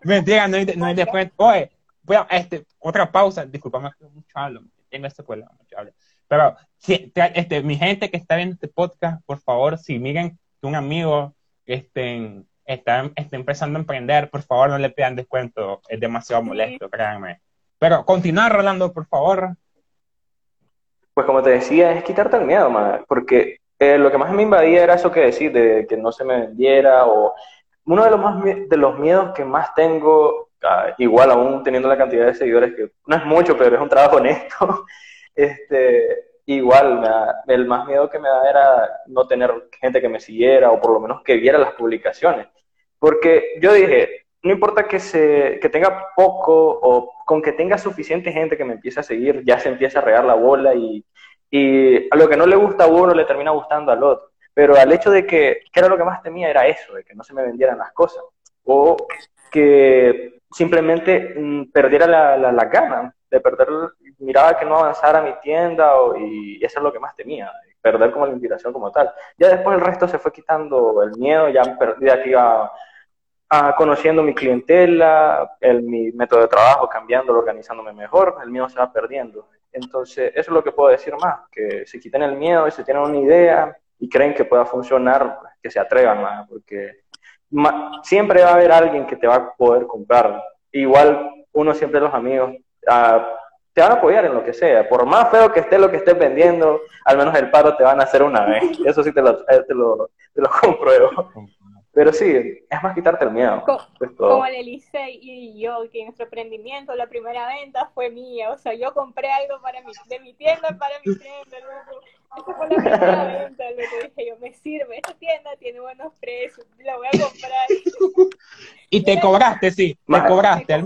mentira, no hay, no hay descuento. Oye, voy a, este, otra pausa, disculpame mucho hablo, tengo esta escuela, mucho hablo. Pero, si, este, mi gente que está viendo este podcast, por favor, si miren que un amigo este, está, está empezando a emprender, por favor, no le pidan descuento, es demasiado molesto, créanme. Pero continuar, Rolando, por favor. Pues como te decía, es quitarte el miedo, madre, porque eh, lo que más me invadía era eso que decir, de que no se me vendiera, o uno de los, más, de los miedos que más tengo igual aún teniendo la cantidad de seguidores, que no es mucho, pero es un trabajo honesto, este, igual el más miedo que me da era no tener gente que me siguiera o por lo menos que viera las publicaciones. Porque yo dije, no importa que, se, que tenga poco o con que tenga suficiente gente que me empiece a seguir, ya se empieza a regar la bola y, y a lo que no le gusta a uno le termina gustando al otro. Pero al hecho de que, que era lo que más temía, era eso, de que no se me vendieran las cosas. O que simplemente mm, perdiera la, la, gana de perder, miraba que no avanzara mi tienda y eso es lo que más temía, perder como la inspiración como tal. Ya después el resto se fue quitando el miedo, ya aquí iba a, conociendo mi clientela, el, mi método de trabajo, cambiándolo, organizándome mejor, el miedo se va perdiendo. Entonces, eso es lo que puedo decir más, que se quiten el miedo y se tienen una idea y creen que pueda funcionar, que se atrevan más, porque siempre va a haber alguien que te va a poder comprar. Igual uno siempre los amigos ah, te van a apoyar en lo que sea. Por más feo que esté lo que estés vendiendo, al menos el paro te van a hacer una vez. Eso sí te lo, eh, te lo, te lo compruebo. Pero sí, es más quitarte el miedo. como el Elise y yo, que nuestro emprendimiento, la primera venta fue mía. O sea, yo compré algo para mi, de mi tienda para mi tienda. Esa fue la primera venta, lo que dije yo, me sirve, esta tienda tiene buenos precios, la voy a comprar. y te cobraste, sí, te cobraste.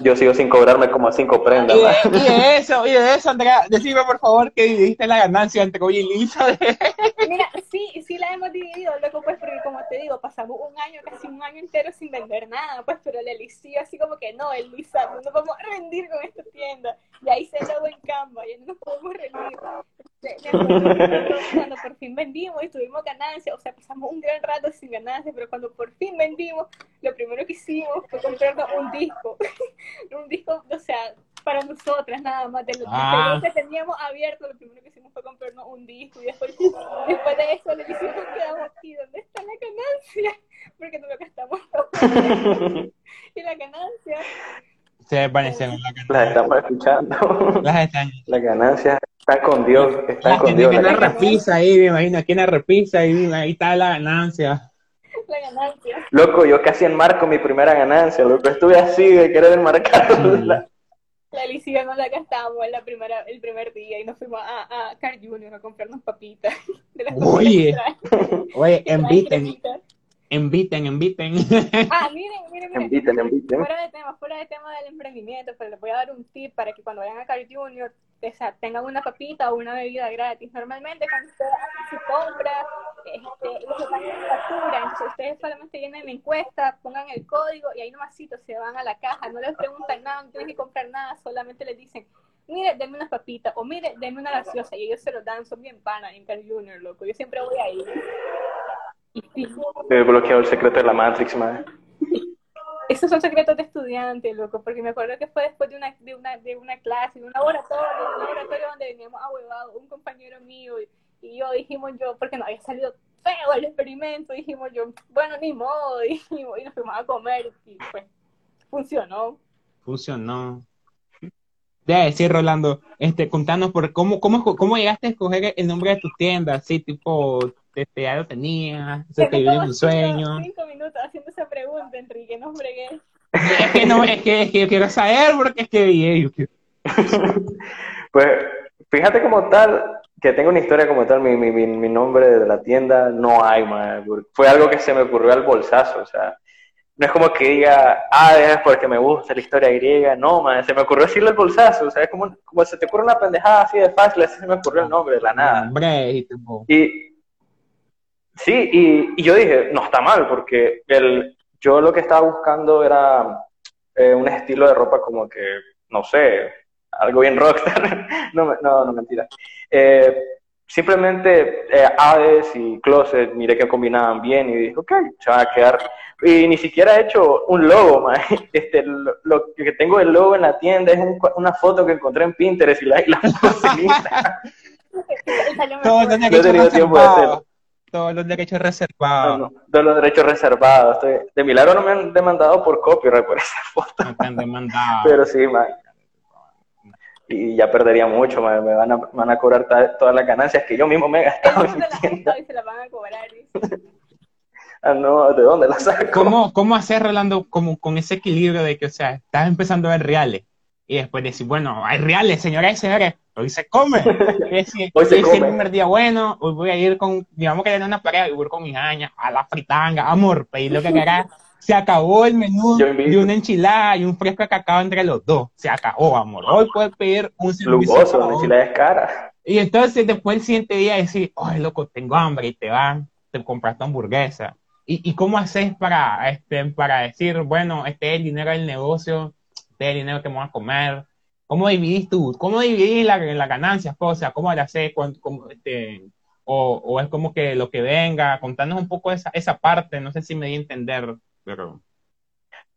yo sigo sin cobrarme como cinco prendas. Y de, eso, y de eso, Andrea, decime por favor que dividiste la ganancia entre hoy y Lisa. Mira, sí, sí la hemos dividido, loco, pues, como te digo, pasamos un año, casi un año entero sin vender nada, pues, pero el Eliseo así como que no, Elisa, no nos vamos a rendir con esta tienda. Y ahí se lo en Canva, ya no nos podemos rendir. Cuando por fin vendimos y tuvimos ganancias, o sea, pasamos un gran rato sin ganancias, pero cuando por fin vendimos, lo primero que hicimos fue comprarnos un disco. un disco, o sea, para nosotras nada más. De los ah. que teníamos abierto, lo primero que hicimos fue comprarnos un disco y después, después de eso le dijimos, quedamos aquí, ¿dónde está la ganancia? Porque no lo gastamos todo. y la ganancia... Se desvanecieron la ganancia. Las estamos escuchando. Las están. La ganancia está con Dios, está con Dios. Aquí en la repisa ahí, me imagino, aquí en la repisa, y ahí está la ganancia. La ganancia. Loco, yo casi enmarco mi primera ganancia, loco. Estuve así de querer enmarcarla. La licía no la gastamos la primera, el primer día y nos fuimos a, a Car Junior a comprarnos papitas. De las oye, oye, inviten, inviten, inviten. Ah, miren, miren, miren. Inviten, inviten. Fuera de tema, fuera de tema del emprendimiento, pero les voy a dar un tip para que cuando vayan a Car Junior o sea, tengan una papita o una bebida gratis. Normalmente cuando usted hace su compra, este, los factura, entonces ustedes solamente llenen la encuesta, pongan el código y ahí nomasito se van a la caja, no les preguntan nada, no tienen que comprar nada, solamente les dicen, mire, denme una papita, o mire, denme una gaseosa, y ellos se lo dan, son bien panas en Junior, loco, yo siempre voy ahí. Y, He bloqueado el secreto de la Matrix, madre. Esos son secretos de estudiante, loco, porque me acuerdo que fue después de una, de una, de una clase, de un laboratorio, un laboratorio donde veníamos ahuevados, un compañero mío y, yo dijimos yo, porque no había salido feo el experimento, dijimos yo, bueno, ni modo, dijimos, y nos fuimos a comer y pues funcionó. Funcionó. Debe decir, Rolando, este, contanos por cómo, cómo, cómo llegaste a escoger el nombre de tu tienda, así tipo este, ya lo tenía, se te dio un sueño. Cinco minutos haciendo esa pregunta, Enrique, no fregué. Es que no, es que, es que yo quiero saber porque es que yo Pues fíjate como tal, que tengo una historia como tal, mi, mi, mi nombre de la tienda no hay, man. Fue algo que se me ocurrió al bolsazo, o sea, no es como que diga, ah, es porque me gusta la historia griega, no, man, se me ocurrió decirle al bolsazo, o sea, es como, como se te ocurre una pendejada así de fácil, así se me ocurrió el nombre, de la nada. Hombre, y, Sí, y, yo dije, no está mal, porque el, yo lo que estaba buscando era eh, un estilo de ropa como que, no sé, algo bien rockstar. no, no, no, mentira. Eh, simplemente eh, Aves y Closet, miré que combinaban bien y dije, ok, se va a quedar. Y ni siquiera he hecho un logo, Este, lo, que tengo el logo en la tienda es una foto que encontré en Pinterest y la, la puse en no he tenido tiempo de hacerlo todos los derechos reservados. todos los derechos reservados. de milagro no me han demandado por copyright por esa foto. No te han demandado. Pero sí, man. Y ya perdería mucho, man. Me van a, van a cobrar todas las ganancias que yo mismo me he gastado. En y se las van a cobrar. ah, no, ¿de dónde las saco? ¿Cómo, cómo hacer, Rolando, como con ese equilibrio de que, o sea, estás empezando a ver reales? Y después decir, bueno, hay reales, señoras y señores, hoy se come. hoy se come. el primer día bueno, hoy voy a ir con, digamos que tener una pareja, voy con mis añas, a la fritanga, amor, pedir lo que quieras. Se acabó el menú de una enchilada y un fresco de cacao entre los dos. Se acabó, amor. Hoy puedes pedir un servicio. Lujoso, la enchilada es cara. Y entonces después el siguiente día decir, ay, loco, tengo hambre, y te van, te compraste hamburguesa. ¿Y, y cómo haces para, este, para decir, bueno, este es el dinero del negocio, es el dinero que vamos a comer, ¿Cómo dividís tú? ¿Cómo dividís la, la ganancia? O sea, ¿cómo la haces? Este, o, o, es como que lo que venga? Contanos un poco esa, esa parte, no sé si me di a entender, pero...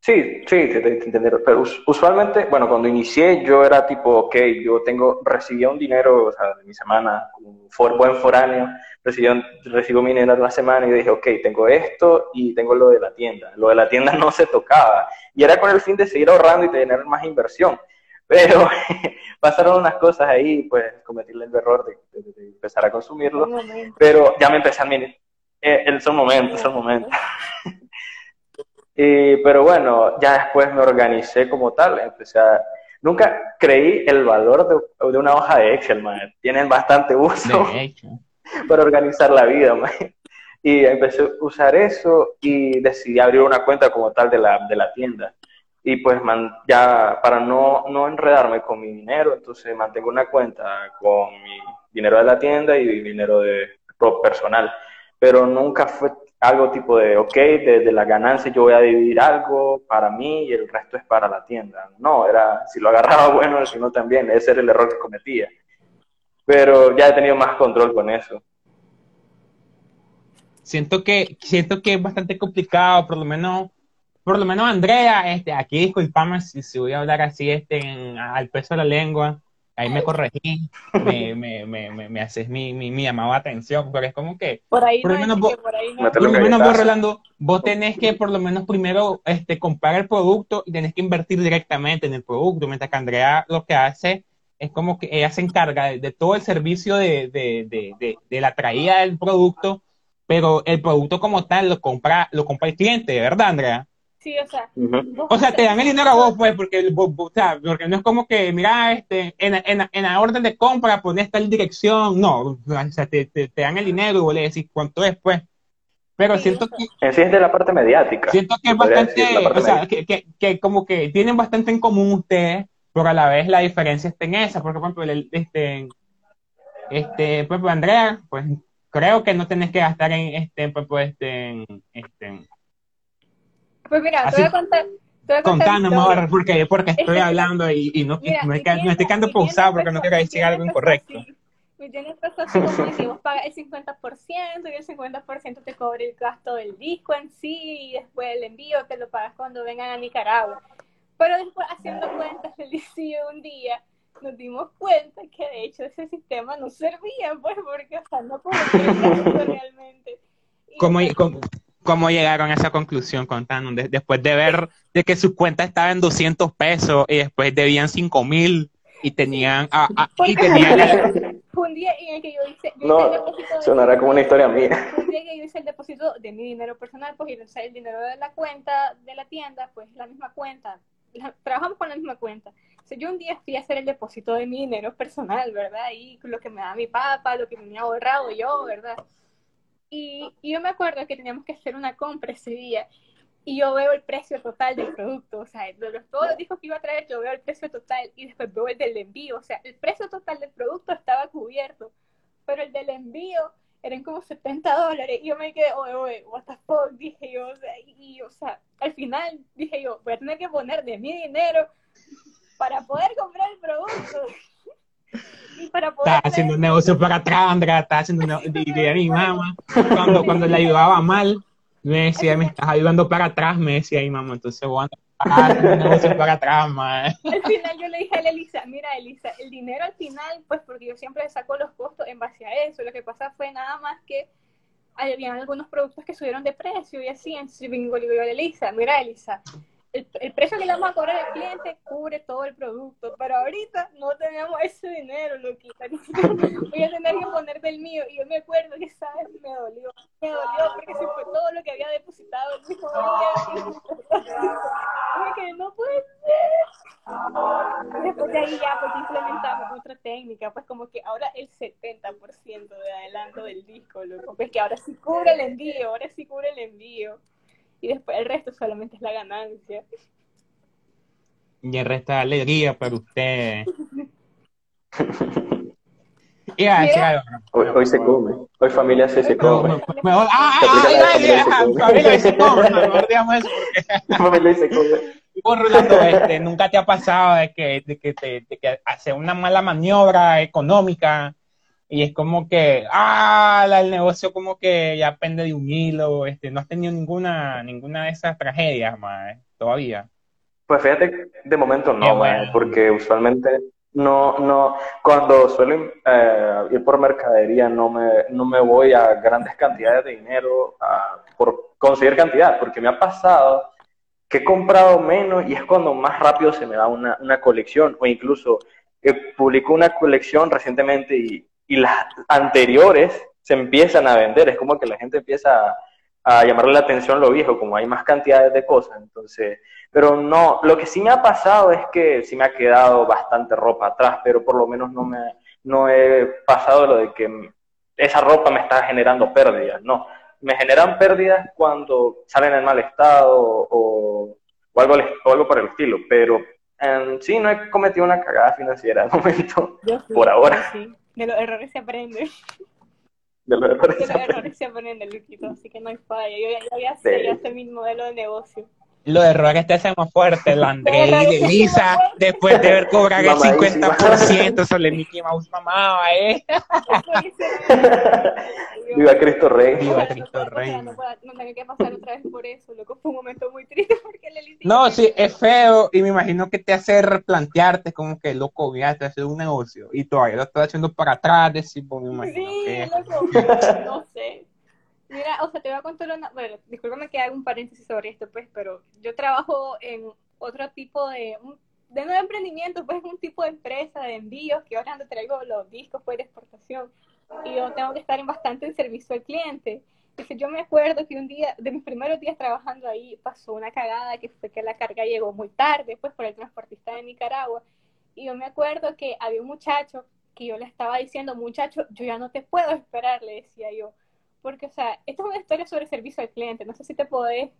Sí, sí, te, te entender. Pero usualmente, bueno, cuando inicié yo era tipo, ok, yo tengo, recibía un dinero, o sea, de mi semana, un for, buen foráneo, recibía, recibo mi dinero de la semana y dije, ok, tengo esto y tengo lo de la tienda. Lo de la tienda no se tocaba. Y era con el fin de seguir ahorrando y tener más inversión. Pero pasaron unas cosas ahí, pues cometí el error de, empezar a consumirlo. Pero ya me empecé a mirar. Eh, son momentos, son momentos. Y, pero bueno, ya después me organicé como tal. Empecé a, nunca creí el valor de, de una hoja de Excel, man. Tienen bastante uso para organizar la vida, man. Y empecé a usar eso y decidí abrir una cuenta como tal de la, de la tienda y pues ya para no, no enredarme con mi dinero, entonces mantengo una cuenta con mi dinero de la tienda y mi dinero de personal, pero nunca fue algo tipo de, ok, de, de la ganancia yo voy a dividir algo para mí y el resto es para la tienda. No, era, si lo agarraba bueno, si no también, ese era el error que cometía. Pero ya he tenido más control con eso. Siento que, siento que es bastante complicado, por lo menos, por lo menos Andrea, este, aquí disculpame si, si voy a hablar así, este, al peso de la lengua, ahí me corregí, me, me, me, me, haces mi, mi, mi llamado de atención, pero es como que, por ahí por lo no menos vos, por ahí no. Por lo menos vos. Rolando, vos tenés que por lo menos primero este, comprar el producto y tenés que invertir directamente en el producto, mientras que Andrea lo que hace es como que ella se encarga de, de todo el servicio de, de, de, de, de la traída del producto, pero el producto como tal lo compra, lo compra el cliente, ¿verdad, Andrea? Sí, o sea, O sea, te dan el dinero a vos, pues, porque, o sea, porque no es como que, mira, este, en, en, en la orden de compra pones tal dirección, no, o sea, te, te, te dan el dinero y vos le decís cuánto es, pues. Pero Sí, siento que, En sí es de la parte mediática. siento que es bastante, o sea, que, que, que como que tienen bastante en común ustedes, pero a la vez la diferencia está en esa, porque, por ejemplo, el, este, este, pues, Andrea, pues, creo que no tenés que gastar en, este, pues, este, este, Pues mira, Así- te voy a contar. Te voy a contar mejor, porque, porque estoy hablando y, y no, Mira, no, no estoy quedando pausado porque no quiero decir algo incorrecto. así. Tienda empezó así como pagas el 50% y el 50% te cobra el gasto del disco en sí y después el envío te lo pagas cuando vengan a Nicaragua. Pero después haciendo cuentas, Felicio, un día nos dimos cuenta que de hecho ese sistema no servía, pues porque o sea, no gasto realmente. Y ¿Cómo, entonces- cómo, llegaron a esa conclusión, contanos? De- después de ver de que su cuenta estaba en 200 pesos y después debían 5 mil y tenían, ah, ah, y tenían un día en el que yo hice, yo hice No, el depósito de sonará como una historia mía. Un día que yo hice el depósito de mi dinero personal, pues y el dinero de la cuenta de la tienda, pues la misma cuenta. La- trabajamos con la misma cuenta. O sea, yo un día fui a hacer el depósito de mi dinero personal, ¿verdad? Y lo que me da mi papá, lo que me había ahorrado yo, ¿verdad? Y, yo me acuerdo que teníamos que hacer una compra ese día y yo veo el precio total del producto, o sea, de los, todos los discos que iba a traer, yo veo el precio total y después veo el del envío, o sea, el precio total del producto estaba cubierto, pero el del envío eran como 70 dólares y yo me quedé, oye, oye, what the fuck, dije yo, o sea, y, o sea, al final dije yo, voy a tener que poner de mi dinero para poder comprar el producto. Para poder estaba haciendo un negocio para atrás, Andrea, estaba haciendo un negocio, diría mi mamá, cuando, cuando le ayudaba mal, me decía, me estás ayudando para atrás, me decía mi mamá, entonces bueno, haciendo un negocio para atrás, mae. al final yo le dije a la Elisa, mira Elisa, el dinero al final, pues porque yo siempre saco los costos en base a eso, lo que pasa fue nada más que habían algunos productos que subieron de precio y así, entonces vengo y le digo a la Elisa, mira Elisa, el, precio que le vamos a cobrar al cliente cubre todo el producto, pero ahorita no tenemos ese dinero, loquita, voy a tener que poner del mío, y yo me acuerdo que, ¿sabes? Me dolió, me dolió porque se fue todo lo que había depositado. El mismo día, no puede ser, Después de ahí ya pues implementamos otra técnica, pues como que ahora el 70% de adelanto del disco, loco, pues que ahora sí cubre el envío, ahora sí cubre el envío. Y después el resto solamente es la ganancia. Y el resto de alegría para ustedes. Decir algo. Hoy, hoy se come. Hoy familia se, se Me- come. me- me- ah, ah, familia se come. familia se come, no, no digamos eso familia se come. Rolando, este, nunca te ha pasado de que, de que, te, de que hace una mala maniobra económica y es como que, ah, la- el negocio como que ya pende de un hilo, este, no has tenido ninguna, ninguna de esas tragedias, más todavía. Pues fíjate, de momento no, bueno. mae, porque usualmente no, no, cuando suelo eh, ir por mercadería no me, no me voy a grandes cantidades de dinero ah, por conseguir cantidad, porque me ha pasado que he comprado menos y es cuando más rápido se me da una, una colección, o incluso eh, publico una colección recientemente y, y las anteriores se empiezan a vender, es como que la gente empieza a, llamarle la atención lo viejo, como hay más cantidades de cosas, entonces pero no, lo que sí me ha pasado es que sí me ha quedado bastante ropa atrás, pero por lo menos no me no he pasado lo de que esa ropa me está generando pérdidas, no. Me generan pérdidas cuando salen en mal estado o, o algo, o algo por el estilo, pero en sí no he cometido una cagada financiera de momento, Yo sí, por ahora. yo sí. De los errores se aprende. De los errores, de los errores se aprende, Luquito, así que no hay falla. Yo ya, yo ya sé, ya sé mi modelo de negocio. Los errores te hacen más fuerte, la André y de Lisa, después de ver cobrar el 50% sobre Mickey Mouse mamá, ¿eh? Viva Cristo Rey. Viva Cristo Rey. No, no tengo que pasar otra vez por eso, loco. Fue un momento muy triste porque No, sí, es feo y me imagino que te hace replantearte como que, loco, ya te hace un negocio y todavía lo estás haciendo para atrás, decir, pues me imagino sí, que... loco, no sé. Mira, o sea, te voy a contar una, bueno, discúlpame que haga un paréntesis sobre esto, pues, pero yo trabajo en otro tipo de, de nuevo emprendimiento, pues, un tipo de empresa de envíos que ahora ando traigo los discos, pues, de exportación, y yo tengo que estar en bastante en servicio al cliente. Entonces, yo me acuerdo que un día, de mis primeros días trabajando ahí, pasó una cagada que fue que la carga llegó muy tarde, pues, por el transportista de Nicaragua, y yo me acuerdo que había un muchacho que yo le estaba diciendo, muchacho, yo ya no te puedo esperar, le decía yo, porque, o sea, esto es una historia sobre servicio al cliente. No sé si te podés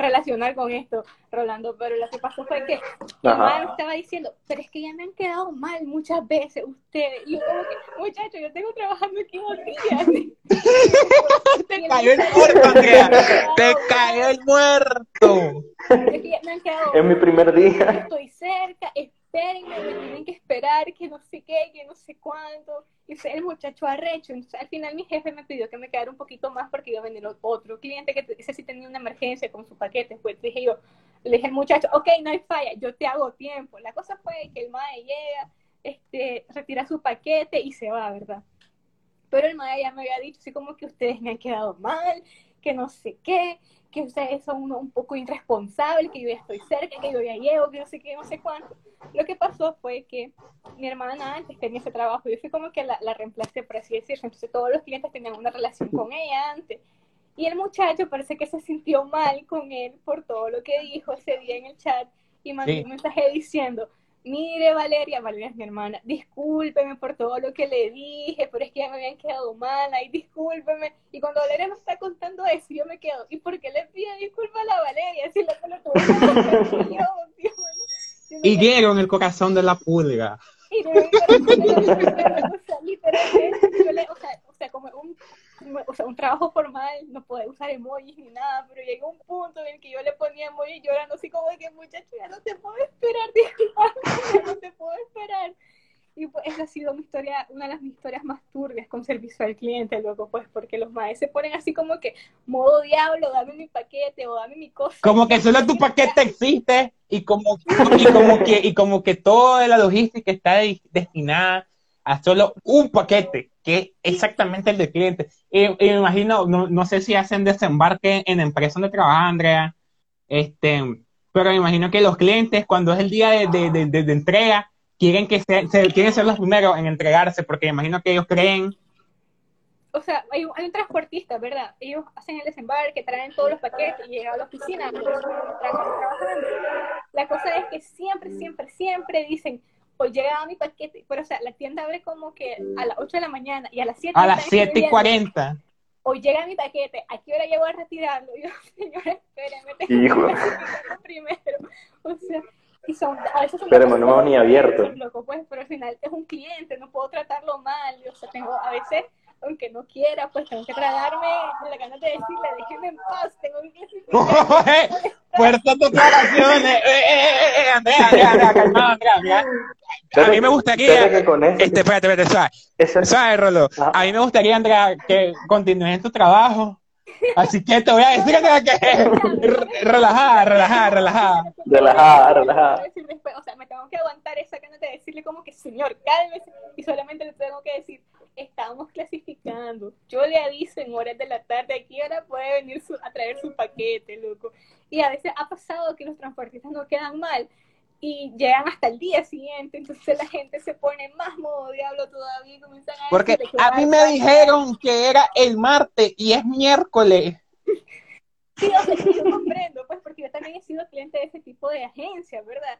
relacionar con esto, Rolando, pero lo que pasó fue que mi mamá estaba diciendo, pero es que ya me han quedado mal muchas veces ustedes. Y yo como que, muchacho, yo tengo trabajando aquí dos días. Te cayó el muerto, Andrea. Te cayó el muerto. Es que ya me han quedado Es mi primer día. Estoy cerca, espérenme, me tienen que esperar, que no sé qué, que no sé cuánto. Y ese el muchacho arrecho. Entonces, al final mi jefe me pidió que me quedara un poquito más porque iba a venir otro cliente que ese sí tenía una emergencia con su paquete. Pues dije yo, le dije al muchacho, ok, no hay falla, yo te hago tiempo. La cosa fue que el mae llega, este, retira su paquete y se va, ¿verdad? Pero el mae ya me había dicho así como que ustedes me han quedado mal, que no sé qué, que ustedes son un poco irresponsables, que yo ya estoy cerca, que yo ya llego, que no sé qué, no sé cuánto. Lo que pasó fue que mi hermana antes tenía ese trabajo, yo fui como que la, la reemplacé, por así decirlo, entonces todos los clientes tenían una relación con ella antes. Y el muchacho parece que se sintió mal con él por todo lo que dijo ese día en el chat y mandó un mensaje diciendo, mire Valeria, Valeria es mi hermana, discúlpeme por todo lo que le dije, pero es que ya me habían quedado mal, y discúlpeme. Y cuando Valeria me está contando eso, yo me quedo, ¿y por qué le pide disculpas a la Valeria? Si lo que lo tuvo yo, Dios, y dieron el corazón de la pulga. Y dieron el corazón de la pulga, o sea, literalmente, yo le, o sea, o sea, como un o sea, un trabajo formal, no puede usar emojis ni nada, pero llegó un punto en el que yo le ponía emojis llorando así como que muchacho, ya no te puedo esperar, disculpa, no te puedo esperar. Y pues esa ha sido mi historia, una de las historias más turbias con servicio al cliente, luego pues porque los maestros se ponen así como que modo diablo, dame mi paquete o dame mi cosa. Como que solo tu paquete existe y como, y como que, y como que toda la logística está destinada a solo un paquete, que es exactamente el del cliente. Y, me imagino, no, no, sé si hacen desembarque en empresas donde trabaja Andrea, este, pero me imagino que los clientes, cuando es el día de, de, de, de entrega, quieren que se, quieren ser los primeros en entregarse, porque me imagino que ellos creen. O sea, hay un, hay un transportista, ¿verdad? Ellos hacen el desembarque, traen todos los paquetes y llegan a la oficina. La cosa es que siempre, siempre, siempre dicen, hoy llegaba mi paquete, pero o sea, la tienda abre como que a las 8 de la mañana y a las 7 a las 7 y 40. Hoy llega mi paquete, ¿a qué hora llego a retirarlo? Y yo, señora, espéreme, tengo primero. O sea, y son, a veces son Esperemos, no ni abierto. Loco, pues, pero al final es un cliente, no puedo tratarlo mal. O sea, tengo a veces aunque no quiera, pues tengo que tragarme la ganas de decirle, déjeme en paz, tengo que. Fuertes declaraciones. Eh, eh, eh, eh, Andrea, Andrea, Andrea, calmado, Andrea. A mí me gustaría, este, espérate, espérate, suave, suave, Rolo. A mí me gustaría, Andrea, que continúes en tu trabajo. Así que te voy a decir que relajada, relajada, relajada. Relajada, relajada. O sea, me tengo que aguantar esa ganas de decirle como que, señor, cálmese. Y solamente le tengo que decir, estamos clasificando. Yo le aviso en horas de la tarde, aquí ahora puede venir a traer su paquete, loco. Y a veces ha pasado que los transportistas no quedan mal y llegan hasta el día siguiente, entonces la gente se pone más modo diablo todavía y comienzan a Porque a mí me dijeron que era el martes y es miércoles. Sí, o sea, yo comprendo, pues porque yo también he sido cliente de ese tipo de agencias, ¿verdad?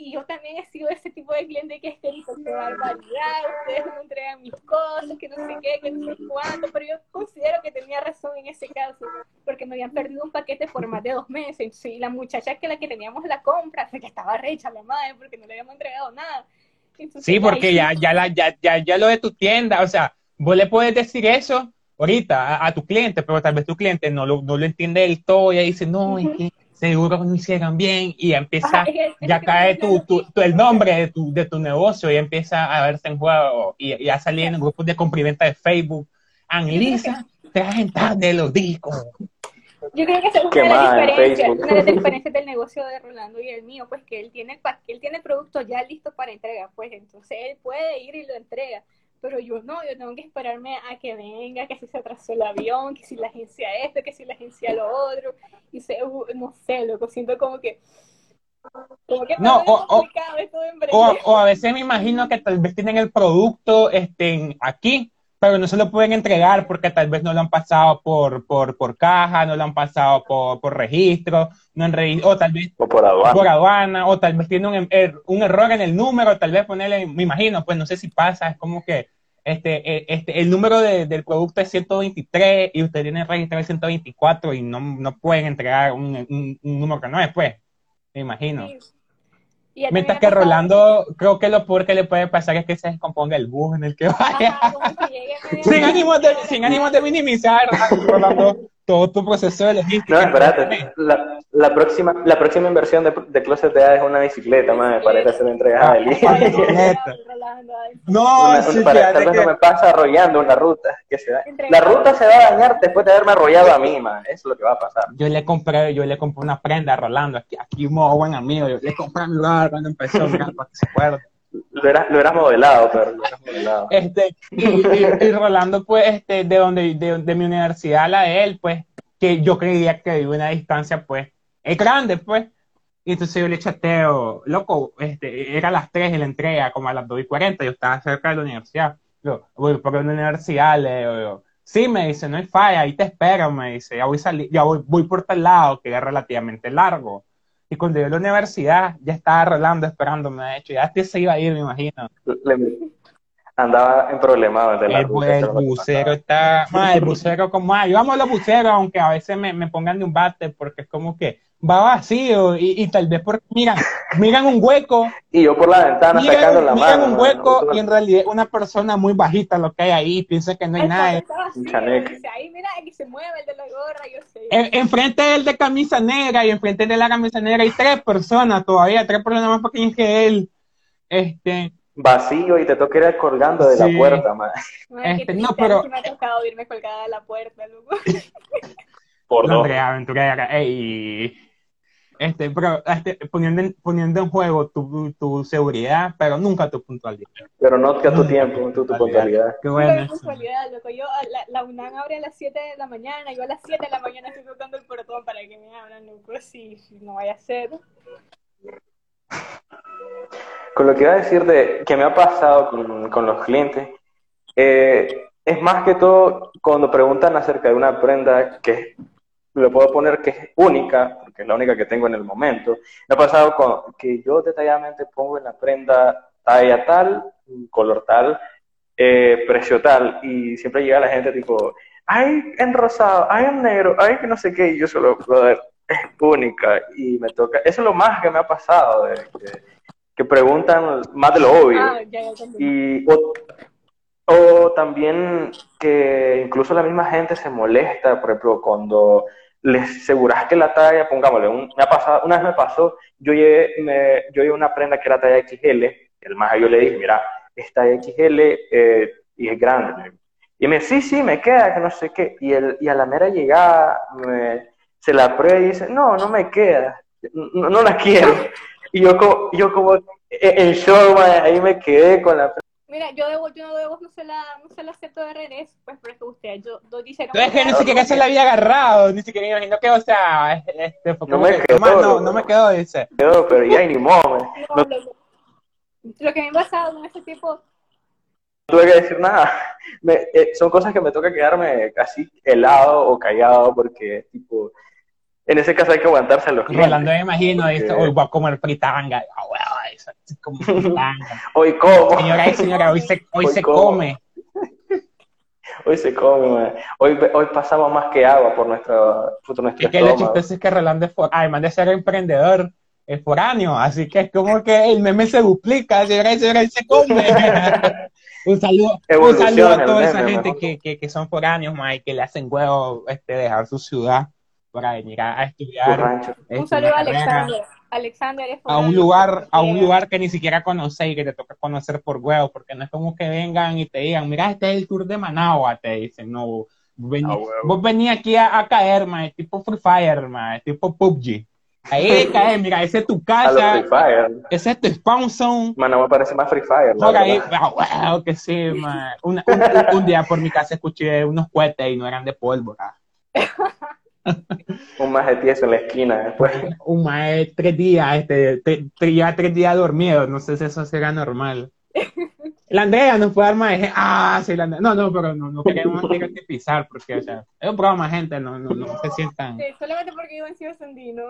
Y yo también he sido ese tipo de cliente que es que dice, qué barbaridad, ustedes no entregan mis cosas, que no sé qué, que no sé cuánto, pero yo considero que tenía razón en ese caso, porque me habían perdido un paquete por más de dos meses, y la muchacha que la que teníamos la compra, que estaba recha la madre, porque no le habíamos entregado nada. sí, porque ya, ya, la, ya, ya, ya lo de tu tienda, o sea, vos le puedes decir eso ahorita a, tu cliente, pero tal vez tu cliente no lo, no lo entiende del todo y dice, no, es que seguro que no hicieron bien y empieza, ya cae tu, tu, el nombre de tu, de tu negocio y empieza a verse en juego y, a salir en grupos de comprimenta de Facebook. Analiza, trajen tarde los discos. Yo creo que esa es una de las diferencias, una de las diferencias del negocio de Rolando y el mío, pues que él tiene el, él tiene el producto ya listo para entrega, pues entonces él puede ir y lo entrega pero yo no, yo tengo que esperarme a que venga, que si se atrasó el avión, que si la agencia esto, que si la agencia lo otro, y se, no sé, loco, siento como que... Como que no, o, o, o, o, a veces me imagino que tal vez tienen el producto este, aquí, pero no se lo pueden entregar porque tal vez no lo han pasado por, por, por caja, no lo han pasado por, por registro, no han o tal vez por aduana. o tal vez tiene un, er, un, error en el número, tal vez ponerle, me imagino, pues no sé si pasa, es como que este, e, este, el número de, del producto es 123 y usted tiene registrado el 124 y no, no pueden entregar un, un, número que no es, pues, me imagino. Mientras que Rolando, creo que lo peor que le puede pasar es que se descomponga el bus en el que vaya. sin, ánimo de, sin ánimo de minimizar, Rolando, todo tu proceso de logística. No, espérate. La, la, próxima, la próxima inversión de, de Closet de es una bicicleta, madre, para ir a hacer entregas de bicicleta. No, una, sí, para tal vez no me pasa arrollando una ruta. Que se da. La ruta se va a dañar después de haberme arrollado a mí, man. Eso es lo que va a pasar. Yo le compré, yo le compré una prenda a Rolando. Aquí, aquí un buen amigo. Yo le compré a mi lugar cuando empezó, mira, para que se acuerde lo eras, lo eras modelado, pero. Este, y, Rolando, pues, este, de donde, de, de, mi universidad, la de él, pues, que yo creía que vive una distancia, pues, es grande, pues. Y entonces yo le chateo, loco, este, era a las 3 y la entrega, como a las 2 y 40, yo estaba cerca de la universidad. Yo, voy por la universidad, le digo, sí, me dice, no hay falla, ahí te espero, me dice, ya voy, salir, ya voy, voy por tal lado, que es relativamente largo. Y cuando yo a la universidad, ya estaba Rolando esperándome, de hecho, ya este se iba a ir, me imagino. andaba en problemas. el, el bucero está, el bucero como, ah, yo amo los buceros, aunque a veces me, me pongan de un bate, porque es como que, va vacío y, tal vez porque miran, miran un hueco. Y yo por la ventana sacando la miran un hueco y en realidad una persona muy bajita lo que hay ahí, piensa que no hay nada. ahí mira, aquí se mueve el de la gorra, yo sé. enfrente del de camisa negra y enfrente de la camisa negra hay tres personas todavía, tres personas más pequeñas que él. Este, vacío y te toca ir colgando de la puerta, man. Este, no, pero... Me ha tocado irme colgada de la puerta, loco. Por dos. aventurera, ey este, pero, este, poniendo, en, poniendo en juego tu, tu, seguridad, pero nunca tu puntualidad. Pero no que tu tiempo, tu, tu puntualidad. Qué bueno. puntualidad, loco. Yo, la, la, UNAM abre a las 7 de la mañana, yo a las 7 de la mañana estoy tocando el portón para que me abran, loco, si, si no vaya a ser. Con lo que iba a decir de que me ha pasado con, con los clientes, eh, es más que todo cuando preguntan acerca de una prenda que lo puedo poner que es única, porque es la única que tengo en el momento. Me ha pasado con que yo detalladamente pongo en la prenda talla tal, color tal, eh, precio tal, y siempre llega la gente tipo, ay, en rosado, ay, en negro, ay, que no sé qué, y yo solo, brother, es única, y me toca, eso es lo más que me ha pasado, que, preguntan más de lo obvio. Ah, y, o también que incluso la misma gente se molesta, por ejemplo, cuando les aseguras que la talla, pongámosle, una vez me pasó, yo llevé, me, yo llevé una prenda que era talla XL, el más yo le dije, mira, esta XL eh, y es grande. Y me sí, sí, me queda, que no sé qué. Y, el, y a la mera llegada me, se la prueba y dice, no, no me queda, no, la quiero. Y yo como, yo como en show, ahí me quedé con la Mira, yo, debo, yo no debo, no se la, no se la acepto de regreso, pues porque usted, yo, yo dice no. es que ni siquiera se la había agarrado, ni siquiera me imagino que, o sea, este, no, me quedó, no, no, me quedó, dice. Quedó, pero ya ni modo. No, lo, que me ha pasado con ese tipo. No tuve que decir nada. Me, eh, son cosas que me toca quedarme casi helado o callado porque, tipo, en ese caso hay que aguantarse a los clientes. Rolando, me imagino esto, hoy voy a comer fritanga. Oh, eso, como fritanga. hoy como. Señora y señora, hoy se, hoy, se come. Hoy se come, Hoy, hoy pasamos más que agua por nuestro, por nuestro Es que lo chistoso es que Rolando, es además de ser emprendedor, es foráneo, así que es como que el meme se duplica, señora y señora, y se come. un saludo, un saludo a toda esa gente que, que, que, son foráneos, y que le hacen huevo este, dejar su ciudad para venir a, estudiar. Este, un saludo a Alexander. Alexander a un lugar a un lugar que ni siquiera conocéis y que te toca conocer por huevo porque no es como que vengan y te digan mira este es el tour de Managua te dicen no vos venís aquí a, caer ma, tipo Free Fire ma, tipo PUBG Ahí cae, mira, ese es tu casa. Ese es tu spawn zone. Managua parece más Free Fire. ahí, wow, que sí, man. un, un, día por mi casa escuché unos cohetes y no eran de pólvora. un más de tieso en la esquina después. Un más de tres días, este, ya tres días dormido, no sé si eso será normal. La Andrea nos fue dar más ah, sí, la Andrea. No, no, pero no, no queremos tener que pisar porque, o sea, es un programa, gente, no, no, no se sientan. Sí, solamente porque yo en Ciudad Sandino.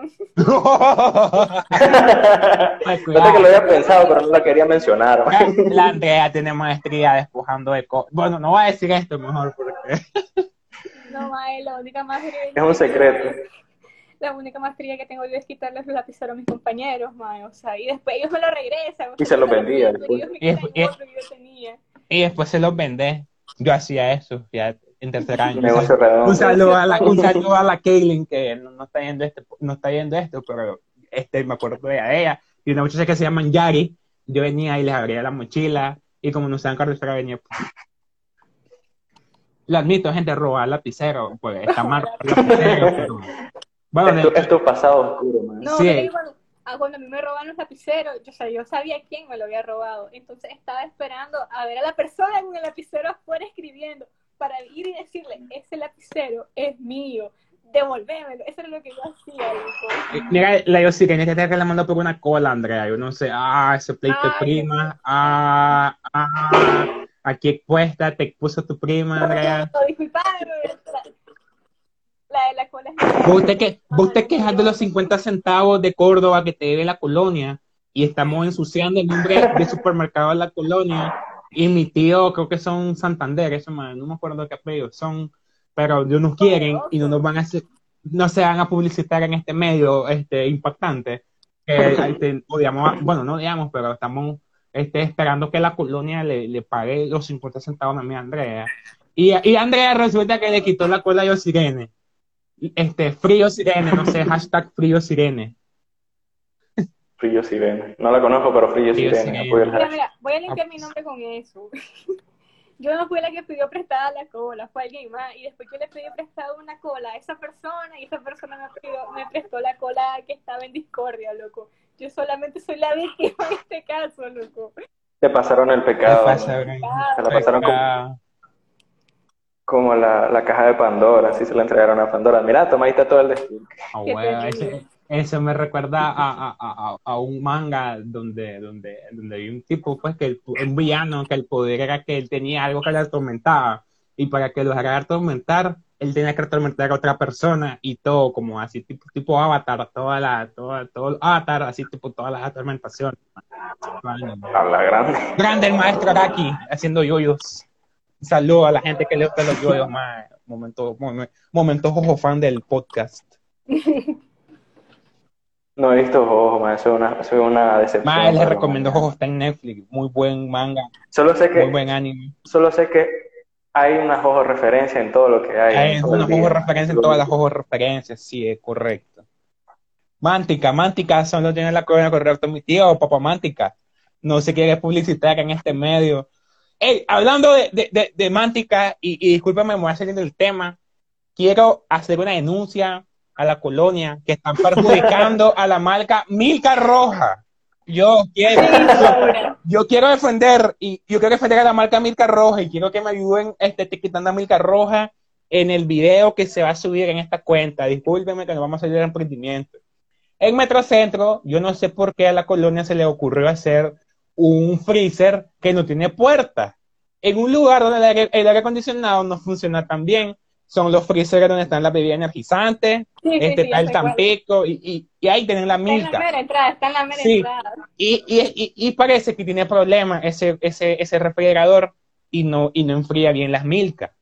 Ay, que lo había pensado, pero no lo quería mencionar. La Andrea tiene maestría despojando de cosas. Bueno, no voy a decir esto mejor porque. No, mae, la única maestría. Es un secreto. La única maestría que tengo yo es quitarles los lapiceros a mis compañeros, mae. O sea, y después ellos me lo regresan. Y se los vendía. Y, después se los vendé. Yo hacía eso, ya en tercer año. un saludo a la, un saludo a la Kaylin que no, está yendo esto, no está yendo esto, pero este me acuerdo de ella. Y una muchacha que se llama Yari, yo venía y les abría la mochila, y como no saben carretera venía lo admito, gente roba lapicero, pues está mal lapicero, Bueno, esto, esto es pasado oscuro, man. No, sí. cuando, ah, cuando, a mí me roban los lapiceros, yo, o sea, yo sabía quién me lo había robado, entonces estaba esperando a ver a la persona con el lapicero afuera escribiendo para ir y decirle, ese lapicero es mío, devolvémelo. Eso es lo que yo hacía, eh, Mira, la yo sí que que te la mandó por una cola, Andrea. Yo no sé, ah, ese pleito de prima, ah, ah, ¿A qué cuesta? ¿Te puso tu prima, Andrea? No, disculpame, la de la cola ¿Vos te, que, vos te quejas de los 50 centavos de Córdoba que te debe la colonia y estamos ensuciando el nombre de supermercado de la colonia y mi tío, creo que son Santander, eso man, no me acuerdo qué apellido son, pero no nos quieren y no nos van a hacer, no se van a publicitar en este medio este impactante. Que, odiamos, bueno, no odiamos, pero estamos esté esperando que la colonia le, le pague los 50 centavos a mi Andrea. Y, y Andrea resulta que le quitó la cola a Sirene. Este, frío Sirene, no sé, hashtag frío Sirene. Frío Sirene. No la conozco, pero Frío, Sirene. Mira, mira, voy a limpiar mi nombre con eso. Yo no fui la que pidió prestada la cola, fue alguien más. Y después yo le pedí prestada una cola a esa persona y esa persona me, pidió, me prestó la cola que estaba en discordia, loco. Yo solamente soy la víctima en este caso, loco. Te pasaron el pecado. Se la pasaron como, como la, la, caja de Pandora, así se la entregaron a Pandora. Mira, toma ahí está todo el destino. Oh, eso me recuerda a, a, a, un manga donde, donde, donde hay un tipo, pues, que el, un villano, que el poder era que él tenía algo que le atormentaba. Y para que lo dejara atormentar, él tenía que atormentar a otra persona y todo, como así, tipo, tipo avatar, toda la, toda, todo avatar, así, tipo, todas las atormentaciones. A la grande. Grande el maestro Araki, haciendo yoyos. Saludo a la gente que le gusta los yoyos, más. Momento, momento, jojo fan del podcast. No he visto Jojo, man. Soy una, soy una decepción. Más les recomiendo Jojo, está en Netflix. Muy buen manga. Solo sé que. Muy buen anime. Solo sé que hay una Jojo referencia en todo lo que hay. Hay una Jojo referencia en todas las Jojo referencias, sí, es correcto. Mántica, Mántica solo tiene la corona correcta mi tío, papá Mántica. No se quiere publicitar en este medio. Hey, hablando de, de, de, Mántica, y, y discúlpame, me voy a salir del tema. Quiero hacer una denuncia a la colonia que están perjudicando a la marca Milka Roja. Yo quiero, yo, quiero defender y yo quiero defender a la marca Milka Roja y quiero que me ayuden este, etiquetando a Milka Roja en el video que se va a subir en esta cuenta. Discúlpeme que no vamos a salir de emprendimiento. En Metrocentro, yo no sé por qué a la colonia se le ocurrió hacer un freezer que no tiene puerta. En un lugar donde el aire, el aire acondicionado no funciona tan bien son los freezers donde están las bebidas energizantes, este, está el Tampico, y, y, ahí tienen la milka. Está en la mera entrada, está en la mera entrada. Y, y, y, parece que tiene problemas ese, ese, ese refrigerador y no, y no enfría bien las milka.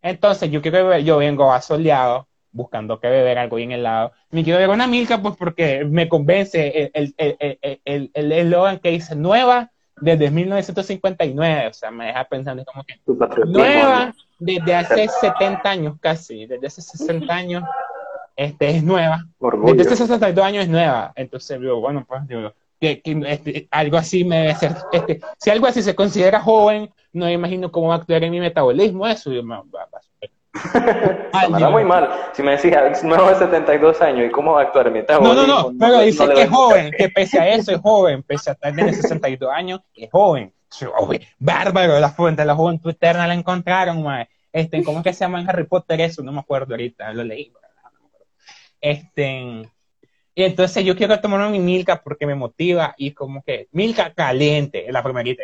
Entonces, yo quiero beber, yo vengo asoleado, buscando que beber algo bien helado. Me quiero beber una milka, pues porque me convence el eslogan el, el, el, el, que dice nueva desde 1959, o sea, me deja pensando como que nueva desde hace 70 años casi, desde hace 60 años, este es nueva, desde hace 62 años es nueva, entonces digo, bueno, pues digo, que, este, algo así me debe ser, este, si algo así se considera joven, no me imagino cómo va a actuar en mi metabolismo, eso yo me, va, a me muy mal. Si me decías, nuevo de 72 años, ¿y cómo va a actuar mi No, no, no, pero dice que es joven, que pese a eso es joven, pese a tener 62 años, es joven. Bárbaro, la fuente de la juventud eterna la encontraron, Este, ¿cómo es que se llama en Harry Potter eso? No me acuerdo ahorita, lo leí. Este, y entonces yo quiero tomar mi Milka porque me motiva y como que Milka caliente, la primerita.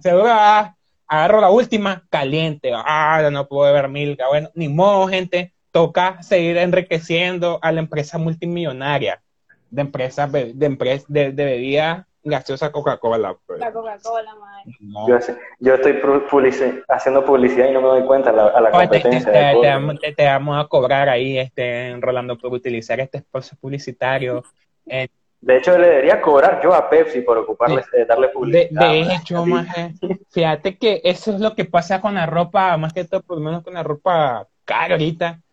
Seguro ah, agarro la última caliente. Ah, no puedo beber Milka. Bueno, ni modo, gente. Toca seguir enriqueciendo a la empresa multimillonaria de empresas de, de, de bebida gaseosa Coca-Cola. Pues. La Coca-Cola, Yo, estoy haciendo publicidad y no me doy cuenta a la, competencia. Te, vamos a cobrar ahí, este, Rolando, por utilizar este espacio publicitario. de hecho, le debería cobrar yo a Pepsi por ocuparle, eh, darle publicidad. De, hecho, más, fíjate que eso es lo que pasa con la ropa, más que todo, por lo menos con la ropa cara ahorita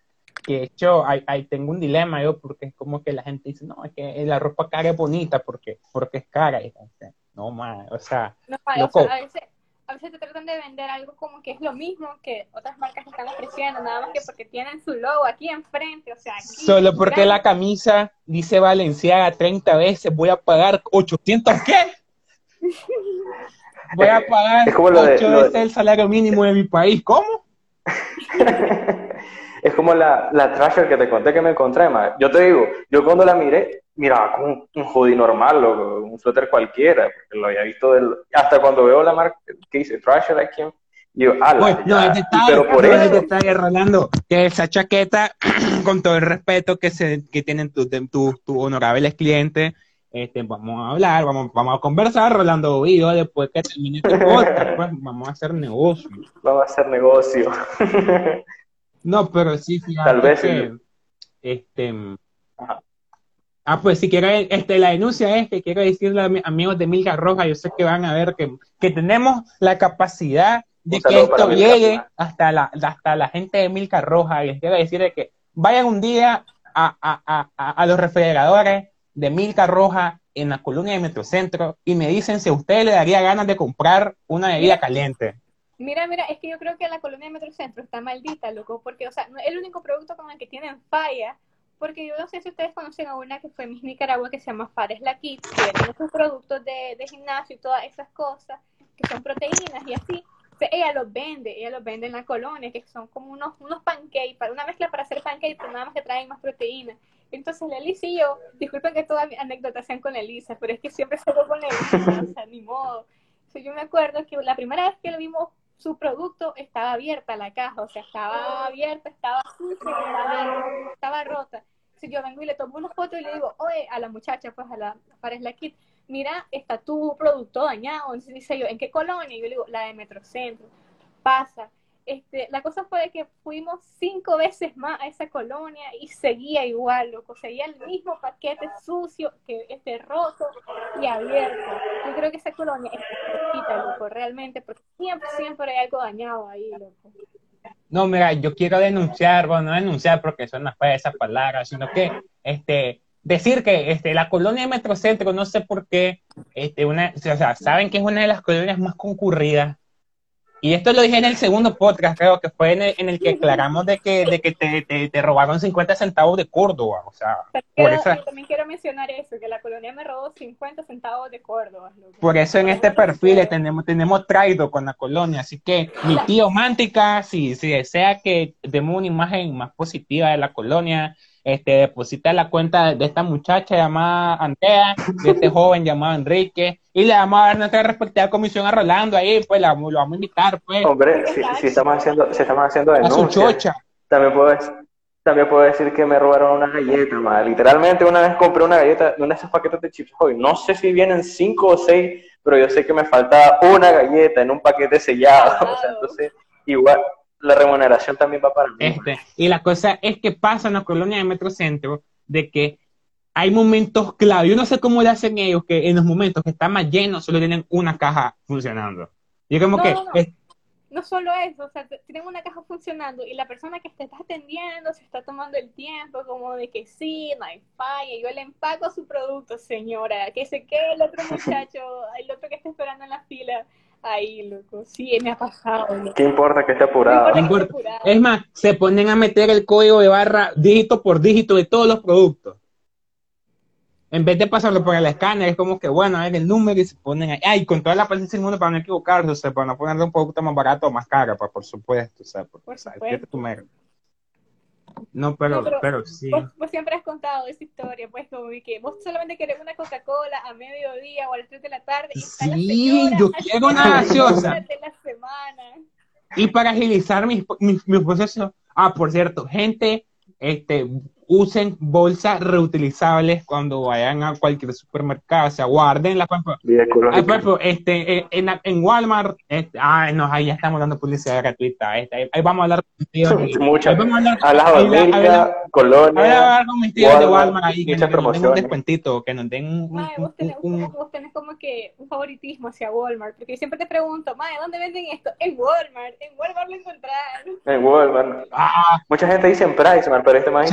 que de hecho ahí, tengo un dilema yo porque es como que la gente dice no es que la ropa cara es bonita porque porque es cara y, no más o sea, a, veces, a veces te tratan de vender algo como que es lo mismo que otras marcas están ofreciendo nada más que porque tienen su logo aquí enfrente o sea solo porque la camisa dice Valenciaga 30 veces voy a pagar 800 qué voy a pagar 8 veces el salario mínimo de mi país ¿cómo? Es como la, la Trasher que te conté que me encontré, ma. Yo te digo, yo cuando la miré, miraba como un, un hoodie normal, o un suéter cualquiera, porque lo había visto del... Hasta cuando veo la marca que dice Trasher aquí, yo, ala, pues, no, es detalle, pero por no, eso... detalle, Rolando, que esa chaqueta, con todo el respeto que, se, que tienen tus tu, tu honorables clientes, este, vamos a hablar, vamos, vamos a conversar, Rolando y yo, después que termine este podcast, pues vamos a hacer negocio. Vamos a hacer negocio. No, pero sí, fíjate Tal vez que, este, Ah, pues si quiero, este, la denuncia es que quiero decirle a mis amigos de Milka Roja, yo sé que van a ver que, que tenemos la capacidad de que esto llegue hasta la, hasta la gente de Milka Roja. Y les quiero decir que vayan un día a, a, a, a los refrigeradores de Milka Roja en la colonia de Metrocentro y me dicen si a usted le daría ganas de comprar una bebida caliente. Mira, mira, es que yo creo que la colonia de Metrocentro está maldita, loco, porque, o sea, no el único producto con el que tienen falla, porque yo no sé si ustedes conocen a una que fue Miss Nicaragua que se llama Fares La Kit, que tiene sus productos de, de, gimnasio y todas esas cosas, que son proteínas y así. ella los vende, ella los vende en la colonia, que son como unos, unos pancakes, para una mezcla para hacer pancakes, pero nada más que traen más proteínas. Entonces, Elisa y yo, disculpen que todas mis anécdotas sean con Elisa, pero es que siempre salgo con Elisa, o sea, ni modo. yo me acuerdo que la primera vez que lo vimos su producto estaba abierta la caja, o sea, estaba abierta, estaba sucia, estaba, rota. Si yo vengo y le tomo una foto y le digo, oye, a la muchacha, pues a la Pares la Kit, mira, está tu producto dañado. Entonces dice yo, ¿en qué colonia? Y yo le digo, la de Metrocentro. Pasa. Este, la cosa fue que fuimos cinco veces más a esa colonia y seguía igual, loco, seguía el mismo paquete sucio, que este roto y abierto. Yo creo que esa colonia es poquita, loco, realmente, porque siempre, siempre hay algo dañado ahí, loco. No, mira, yo quiero denunciar, bueno, no denunciar porque son las esa palabra, sino que este decir que este, la colonia de Metrocentro, no sé por qué, este, una, o sea, saben que es una de las colonias más concurridas y esto lo dije en el segundo podcast, creo que fue en el, que aclaramos de que, de que te, te, robaron 50 centavos de Córdoba. O sea, por eso, yo también quiero mencionar eso, que la colonia me robó 50 centavos de Córdoba. Por eso en este perfil tenemos, tenemos traído con la colonia. Así que mi tío Mántica, si, si desea que demos una imagen más positiva de la colonia, este, deposita la cuenta de esta muchacha llamada Andrea, de este joven llamado Enrique, y le vamos a dar nuestra respectiva comisión a Rolando ahí, pues la, lo vamos a invitar, pues. Hombre, si, estamos haciendo, si estamos haciendo denuncias, también puedo, también puedo decir que me robaron una galleta, madre. Literalmente una vez compré una galleta, una de esos paquetes de chips hoy, no sé si vienen cinco o seis, pero yo sé que me faltaba una galleta en un paquete sellado, o sea, entonces, igual, la remuneración también va para mí. Este, y la cosa es que pasa en la colonia de Metrocentro de que hay momentos clave. Yo no sé cómo le hacen ellos que en los momentos que están más llenos solo tienen una caja funcionando. Yo como que... No, solo eso, o sea, tienen una caja funcionando y la persona que te está atendiendo se está tomando el tiempo como de que sí, no hay falla, yo le empaco su producto, señora, que se quede el otro muchacho, el otro que está esperando en la fila ahí, loco. Sí, me ha pasado. ¿Qué importa que esté apurado? Es más, se ponen a meter el código de barra dígito por dígito de todos los productos en vez de pasarlo por el escáner, es como que, bueno, a ver el número y se ponen ahí. Ay, con toda la paciencia del mundo para no equivocarse, o sea, para no ponerle un producto más barato o más caro, pues, por supuesto, o sea, por, por supuesto. tu No, pero, pero, sí. Vos, siempre has contado esa historia, pues, como que vos solamente querés una Coca-Cola a mediodía o a las 3 de la tarde. Y sí, yo quiero una gaseosa. Y para agilizar mis, mis, mis procesos, ah, por cierto, gente, este, usen bolsas reutilizables cuando vayan a cualquier supermercado, o sea, guarden la por ejemplo, este, eh, en, en Walmart, este, ah, no, ahí ya estamos dando publicidad gratuita, este, ahí, vamos a hablar con Muchas, vamos a hablar, a las América, Colonia, a hablar con mis tíos de Walmart ahí, que nos, den un descuentito, que nos den un, Mae, vos, tenés, vos tenés como que un favoritismo hacia Walmart, porque siempre te pregunto, Mae, ¿dónde venden esto? En Walmart, en Walmart lo encontrás. En Walmart. Ah, Mucha gente dice en Price, pero este más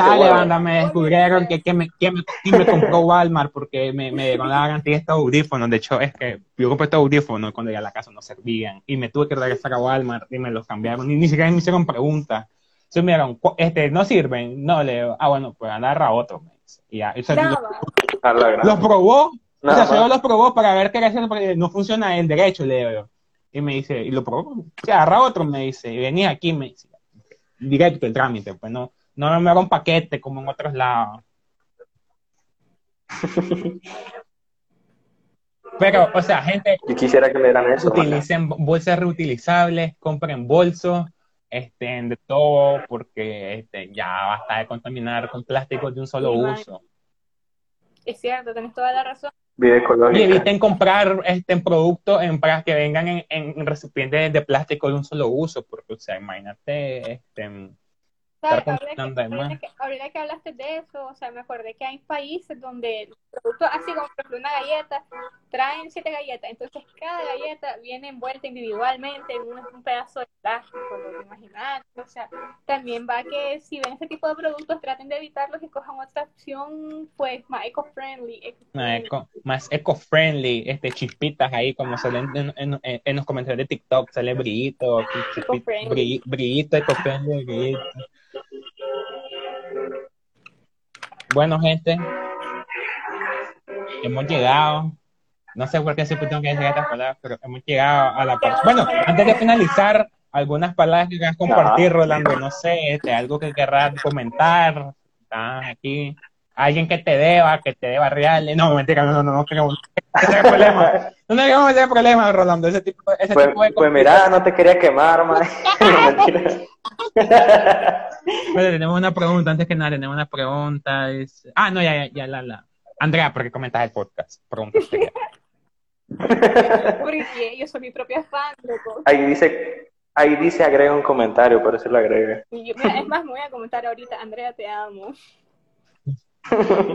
me descubrieron que, que, me, que, me, me, compró Walmart porque me, me dieron la garantía de estos audífonos. De hecho, es que yo compré estos audífonos cuando llegué a la casa no servían y me tuve que regresar a Walmart y me los cambiaron. Ni, ni siquiera me hicieron preguntas. Entonces me dijeron, este, no sirven. No, le digo, ah, bueno, pues agarra otro. Y ya, los probó. o sea, solo los probó para ver qué era porque no funciona el derecho, le digo Y me dice, y lo probó, o agarra otro, me dice, y venía aquí, me dice, directo el trámite, pues no, no me hago un paquete como en otros lados. Pero, o sea, gente. Y quisiera que me dieran eso. Utilicen bolsas reutilizables, compren bolsos, este, de todo, porque este, ya basta de contaminar con plásticos de un solo uso. Es cierto, tenés toda la razón. Y eviten comprar este, productos en, para que vengan en, en, recipientes de plástico de un solo uso, porque, o sea, imagínate, este, ahorita, que, que, hablaste de eso, o sea, me acordé que hay países donde el producto, así como por ejemplo una galleta, traen siete galletas, entonces cada galleta viene envuelta individualmente en un, pedazo de plástico, lo imaginar, o sea, también va que si ven ese tipo de productos traten de evitarlos y cojan otra opción pues más eco-friendly. más eco-friendly, este, chispitas ahí como salen en, en, los comentarios de TikTok, sale brillito, brillito, eco-friendly, bueno, gente, hemos llegado. No sé por qué siempre tengo que decir estas palabras, pero hemos llegado a la parte. Bueno, antes de finalizar, algunas palabras que quieras compartir, Rolando. No sé, este, algo que querrás comentar. aquí. Alguien que te deba, que te deba real. No, mentira, no, no, no, no queremos tener problemas. No queremos tener problemas, Rolando. Ese tipo, ese pues, tipo de Pues mira, no te quería quemar, man. Bueno, tenemos una pregunta, antes que nada, tenemos una pregunta. Es... Ah, no, ya, ya, ya, la, la. Andrea, ¿por qué comentas el podcast? Pregunta. Porque yo soy mi propia fan, loco. Ahí dice, ahí dice agrega un comentario, por eso lo agrega. es más, me voy a comentar ahorita, Andrea, te amo.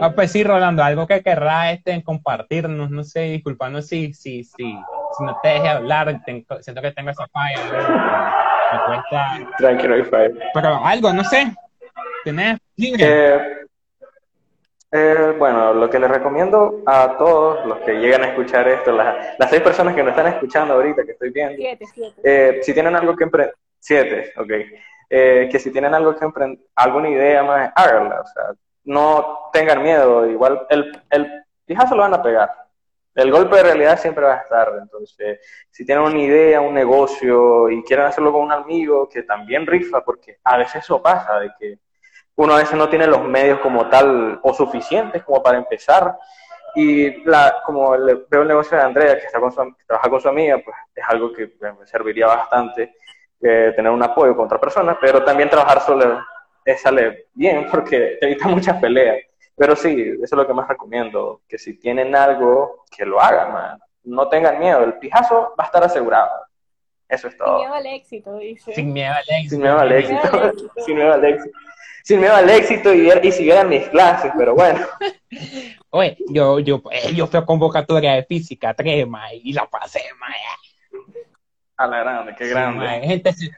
Ah, pues sí, Rolando, algo que querrá este en compartirnos, no sé, disculpanos si, si, si, si no te deje hablar, siento que tengo esa falla. Tranquilo, Pero algo, no sé. ¿Tenés eh, eh, bueno, lo que les recomiendo a todos los que llegan a escuchar esto, las, las seis personas que nos están escuchando ahorita, que estoy viendo, siete, siete. Eh, si tienen algo que emprender, siete, ok, que si tienen algo que emprender, alguna idea más, háganla, o sea, no tengan miedo, igual el, el pijazo lo van a pegar, el golpe de realidad siempre va a estar. Entonces, si tienen una idea, un negocio y quieren hacerlo con un amigo que también rifa, porque a veces eso pasa, de que uno a veces no tiene los medios como tal o suficientes como para empezar. Y la, como veo el negocio de Andrea, que, está con su, trabaja con su amiga, pues es algo que me serviría bastante eh, tener un apoyo con otra persona, pero también trabajar solo es, sale bien porque te evita muchas peleas. Pero sí, eso es lo que más recomiendo, que si tienen algo, que lo hagan, man. No tengan miedo, el pijazo va a estar asegurado. Eso es todo. Sin miedo al éxito, dice. Sin miedo al éxito. Sin miedo al éxito. Sin miedo al éxito. sin miedo al éxito y, y siguieran mis clases, pero bueno. Oye, yo, yo, eh, yo fui a convocatoria de física 3, y la pasé, ma. A la grande, qué grande. gente, se,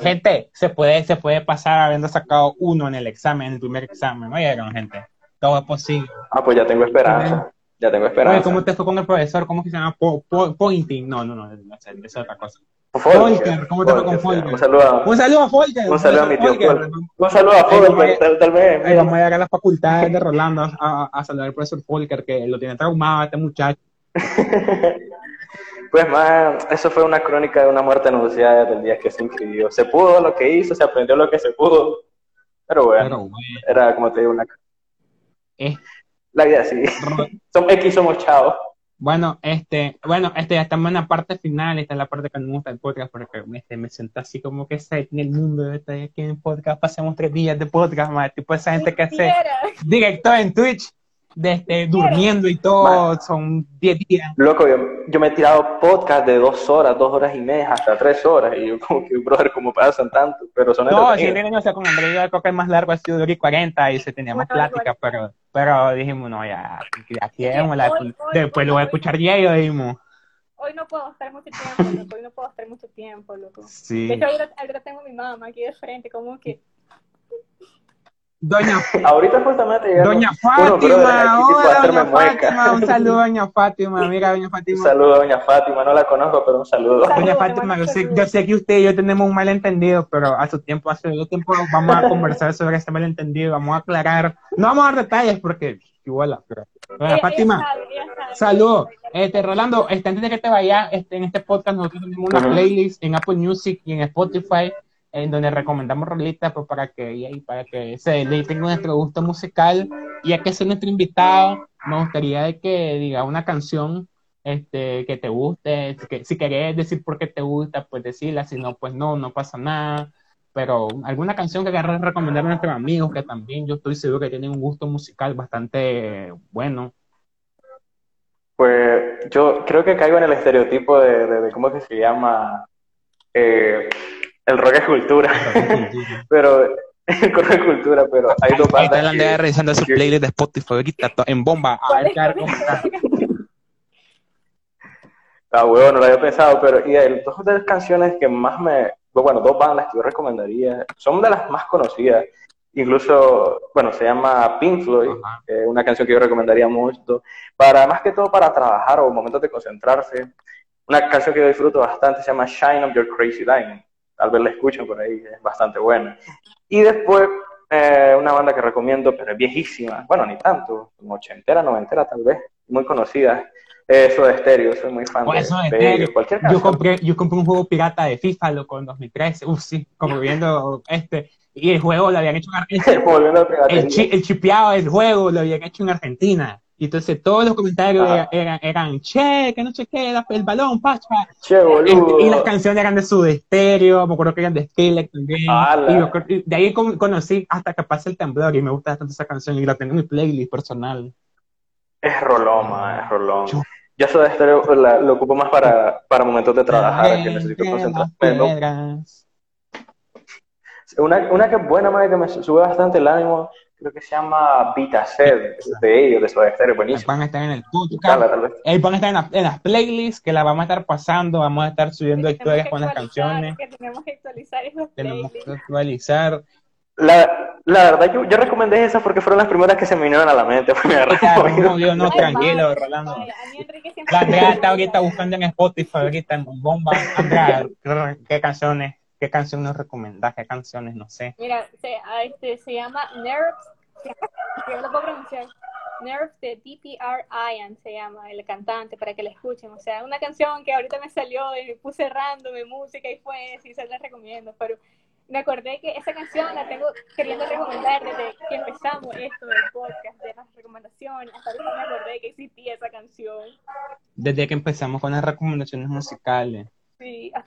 gente se puede, se puede pasar habiendo sacado uno en el examen, en el primer examen. Oyeron, gente. Todo es posible. Ah, pues ya tengo esperanza. Ya tengo esperanza. Oye, ¿cómo te fue con el profesor? ¿Cómo se llama? pointing. No, no, no, no, es otra cosa. Folker, ¿cómo te fue con Folker? Un saludo a, un saludo a Folker. Un saludo a mi tío Folker. Un saludo a Folker, tal, tal, vez. vamos a llegar a la facultad de Rolando a, a, saludar al profesor Folker, que lo tiene traumado este muchacho. Pues más, eso fue una crónica de una muerte anunciada del día que se inscribió. Se pudo lo que hizo, se aprendió lo que se pudo. Pero bueno, era como te digo, una... Eh. La vida sí. somos X, somos chavos. Bueno, este, bueno, este, ya estamos en la parte final, esta es la parte que me gusta del podcast, porque este, me siento así como que sé en el mundo, este, aquí en el podcast, pasemos tres días de podcast, más, tipo esa gente que hace directo en Twitch, desde durmiendo y todo, son 10 días. Loco, yo, yo, me he tirado podcast de dos horas, dos horas y media, hasta tres horas, y yo como que, brother, ¿cómo pasan tanto? Pero son No, sí, o sea, con Andrés yo creo que el más largo ha sido de 40 y se tenía más plática, pero, pero dijimos, no, ya, aquí la, después lo voy a escuchar ya y dijimos. Hoy no puedo estar mucho tiempo, loco, hoy no puedo estar mucho tiempo, loco. Sí. De hecho, ahora, ahora tengo a mi mamá aquí de frente, como que Doña Ahorita justamente Doña Fátima, hola Doña Fátima, un saludo Doña Fátima, amiga Doña Fátima. Un saludo a Doña Fátima, no la conozco, pero un saludo. Doña Fátima, yo sé, yo sé que usted y yo tenemos un malentendido, pero a su tiempo, hace dos tiempos vamos a conversar sobre este malentendido, vamos a aclarar, no vamos a dar detalles porque igual, pero Doña Fátima, saludos. Este, Rolando, este, antes de que te vayas, este, en este podcast nosotros tenemos una playlist en Apple Music y en Spotify en donde recomendamos rolitas pues, para que para que se tenga nuestro gusto musical. Y ya que es nuestro invitado me gustaría que diga una canción este que te guste que, si querés decir por qué te gusta pues decirla si no pues no no pasa nada. Pero alguna canción que querrás recomendar a nuestros amigos que también yo estoy seguro que tienen un gusto musical bastante bueno. Pues yo creo que caigo en el estereotipo de, cómo que se llama eh, el rock es cultura. pero el rock es cultura, pero hay dos bandas. Ahí está revisando su playlist de Spotify ahorita en bomba. A ver qué Ah, huevo, no lo había pensado, pero y hay dos de las canciones que más me, bueno, dos bandas que yo recomendaría, son de las más conocidas. Incluso, bueno, se llama Pink Floyd, una canción que yo recomendaría mucho, para más que todo para trabajar o momentos de concentrarse. Una canción que yo disfruto bastante se llama Shine of Your Crazy Diamond tal vez la escuchen por ahí, es bastante buena. Y después, eh, una banda que recomiendo, pero es viejísima, bueno, ni tanto, como ochentera, noventera tal vez, muy conocida, eso de estéreo, soy muy fan pues de, cualquier yo compré, yo compré un juego pirata de FIFA, loco, en 2013, uff, sí, como viendo este, y el juego lo habían hecho en Argentina. el, el chipeado del juego lo habían hecho en Argentina. Y entonces todos los comentarios eran, eran, che, que no che, el balón, pacha. Che, boludo. Y, las canciones eran de su estéreo, me acuerdo que eran de Skrillex también. Y de ahí conocí hasta que pasa el temblor y me gusta bastante esa canción y la tengo en mi playlist personal. Es roloma, es rolón. Yo, de estéreo lo ocupo más para, para momentos de trabajar, que necesito concentrarme. Una, una que es buena, madre, que me sube bastante el ánimo, creo que se llama Vita Sed, de ellos, de Soda Stereo, buenísimo. Van a estar en el podcast, van a estar en, las playlists que las vamos a estar pasando, vamos a estar subiendo historias con las canciones. Que tenemos que actualizar esas Tenemos que actualizar. La, la verdad, yo, yo recomendé esas porque fueron las primeras que se me vinieron a la mente. Me no, yo, no, tranquilo, Rolando. La Andrea está ahorita buscando en Spotify, ahorita en Bomba. Andrea, ¿qué canciones ¿Qué canción nos recomendás? ¿Qué canciones? No sé. Mira, se, este, se llama Nerves, yo lo puedo pronunciar. Nerves de DPR Ian se llama el cantante para que la escuchen. O sea, una canción que ahorita me salió y me puse random de música y fue, sí se la recomiendo, pero me acordé que esa canción la tengo queriendo recomendar desde que empezamos esto del podcast, de las recomendaciones. Hasta ahorita me acordé que existía esa canción. Desde que empezamos con las recomendaciones musicales.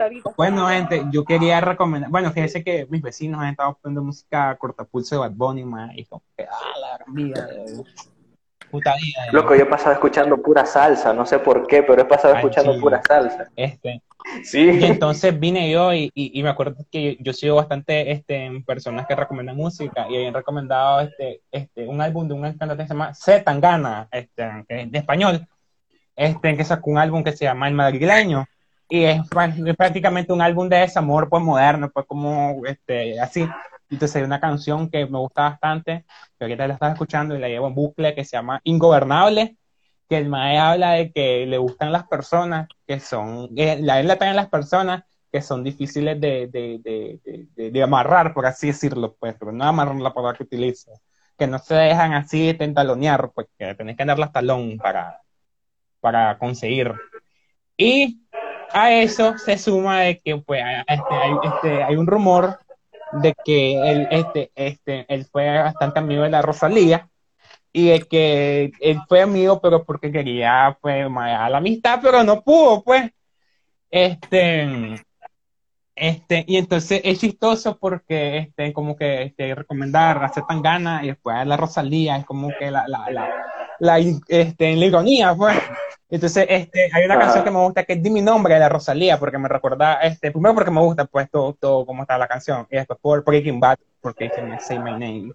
Hasta ahorita. Bueno, gente, yo quería recomendar, bueno, fíjense que mis vecinos han estado poniendo música cortapulso de Bad Bunny, ma, y como que, ah, la vida. puta vida. Loco, yo he pasado escuchando pura salsa, no sé por qué, pero he pasado escuchando pura salsa. Este. Sí. Y entonces vine yo y, y, me acuerdo que yo, sigo bastante este, personas que recomiendan música y habían recomendado este, este, un álbum de un cantante que se llama C. Tangana, este, que es de español, este, que sacó un álbum que se llama El Madrileño y es, prácticamente un álbum de desamor pues moderno, pues como este, así. Entonces hay una canción que me gusta bastante, que ahorita la estás escuchando y la llevo en bucle, que se llama Ingobernable, que el mae habla de que le gustan las personas que son, la él le traen las personas que son difíciles de, de, de, de, amarrar, por así decirlo, pues, pero no amarrar la palabra que utilizo, que no se dejan así tentalonear, pues que tenés que las talón para, para conseguir. Y a eso se suma de que pues, este, hay, este, hay un rumor de que él, este, este, él fue bastante amigo de la Rosalía y de que él fue amigo pero porque quería pues a la amistad pero no pudo pues. Este este y entonces es chistoso porque este como que este recomendar hacer tan gana y después la Rosalía es como que la la, la, la este la ironía pues entonces, este, hay una canción que me gusta que es Di mi nombre de la Rosalía, porque me recuerda, este, primero porque me gusta pues todo, todo cómo está la canción, y después por Breaking Bad, porque dice Say My Name.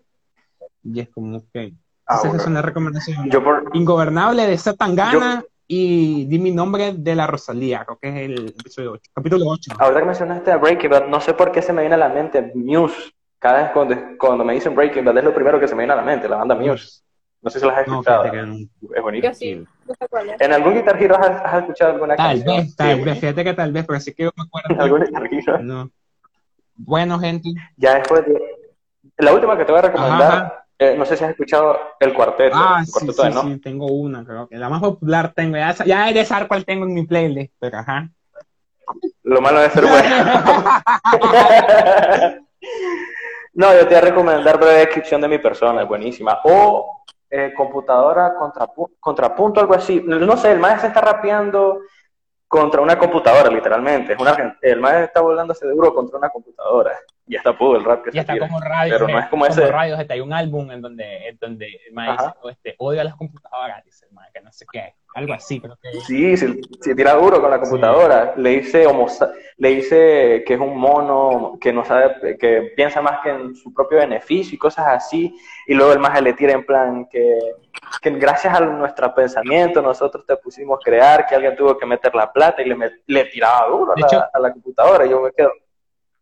Y es como que, ah, esa es una recomendación. Yo por... Ingobernable de Satangana y Di mi nombre de la Rosalía, creo que es el episodio 8, capítulo 8. Ahora que mencionaste a Breaking Bad, no sé por qué se me viene a la mente Muse. Cada vez cuando, cuando me dicen Breaking Bad es lo primero que se me viene a la mente, la banda Muse. No sé si las has escuchado. Es bonito. Sí. ¿En algún Guitar Hero has, escuchado alguna tal canción? Vez, tal vez, fíjate que tal vez, pero sí que yo me acuerdo. ¿En algún Guitar Hero? No. Bueno, gente. Ya después de... La última que te voy a recomendar, eh, no sé si has escuchado El Cuarteto. Ah, el cuarteto sí, sí, sí, tengo una, creo que la más popular tengo. Ya, ya he de saber cuál tengo en mi playlist, pero ajá. Lo malo de ser bueno. no, yo te voy a recomendar breve descripción de mi persona, es buenísima. O eh, computadora contrapunto, algo así. No sé, el maestro está rapeando contra una computadora, literalmente. Es el maestro está volándose duro contra una computadora. Ya está pudo el rap que ya está como radio, pero no es como, ese. Radio, hay un álbum en donde, en donde el maestro este, odia las computadoras, dice el maestro, que no sé qué, algo así, creo que. Sí, se, tira duro con la computadora. Le dice le dice que es un mono, que no sabe, que piensa más que en su propio beneficio y cosas así. Y luego el maestro le tira en plan que, que gracias a nuestro pensamiento nosotros te pusimos a crear, que alguien tuvo que meter la plata y le, le tiraba duro a la, a la computadora. Y yo me quedo.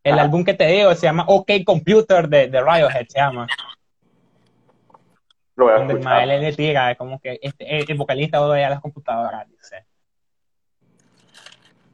El álbum que te digo se llama OK Computer de, de Radiohead, se llama. Lo voy a Donde escuchar. le tira, es como que este, el, vocalista odia las computadoras, dice.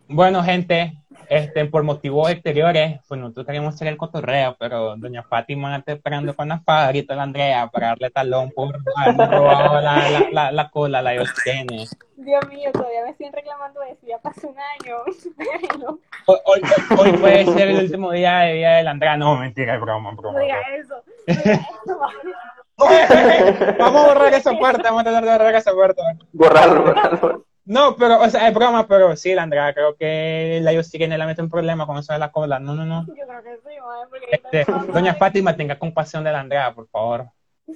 Bueno, gente, este, por motivos exteriores, pues nosotros queríamos hacer el cotorreo, pero doña Fátima está esperando con la espada, grita la Andrea, para darle talón por haberme robado la, la, la, la cola, la tiene. Dios mío, todavía me siguen reclamando eso, ya pasó un año. hoy, hoy, hoy, puede ser el último día de vida de la Andrea, no, mentira, es broma, broma. Diga eso, diga eso. vamos a borrar esa parte, vamos a tratar de borrar esa parte. Borrarlo, borrarlo. No, pero, o sea, es broma, pero sí, la Andrea, creo que la yo sí que le mete un problema con eso de la cola. No, no, no. Yo creo que sí, madre, porque este, Doña Fátima, tenga compasión de la Andrea, por favor.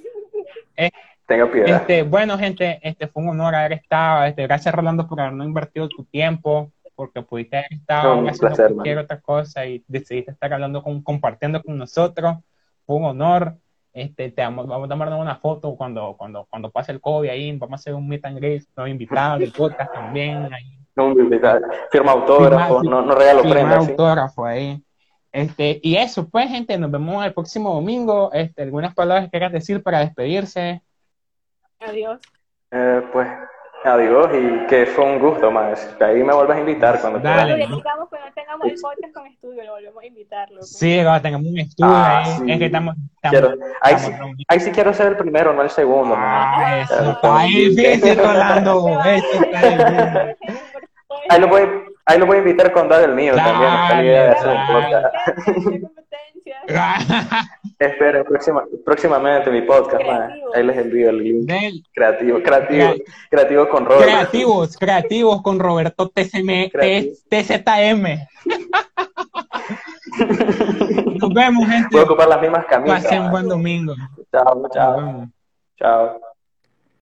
Eh, Tenga piedad. Este, bueno, gente, este fue un honor haber estado. Este, gracias, Rolando, por habernos invertido tu tiempo, porque pudiste haber estado no, haciendo placer, cualquier man. otra cosa y decidiste estar hablando con, compartiendo con nosotros. Fue un honor. Este, te vamos, vamos a tomarnos una foto cuando, cuando, cuando pase el COVID ahí, vamos a hacer un meet and greet, nos invitados del podcast también. Ahí. No. Firma autógrafo, firma, no, no regalo prendas. autógrafo ¿sí? ahí. Este, y eso, pues, gente, nos vemos el próximo domingo. Este, ¿Algunas palabras que quieras decir para despedirse? Adiós. Eh, pues, adiós y que fue un gusto más. Ahí me vuelves a invitar cuando Dale, quieras. Cuando cuando tengamos el podcast con estudio, lo volvemos a invitarlo. Sí, cuando tengamos un estudio, ah, ahí, sí. es que estamos... estamos, quiero, ahí, estamos sí, ahí, sí, quiero ser el primero, no el segundo. Ah, eso está difícil, Rolando. Eso está difícil. Ahí lo voy, ahí lo voy a invitar con dar el mío también. Está la idea de hacer un podcast. Espero próxima, próximamente mi podcast, ahí les envío el link. Del... Creativo, creativo, creativo con Roberto. Creativos, creativos con Roberto TCM, TZM. Nos vemos, gente. Voy a ocupar las mismas camisas. Pasen buen domingo. Chao, chao. Chao.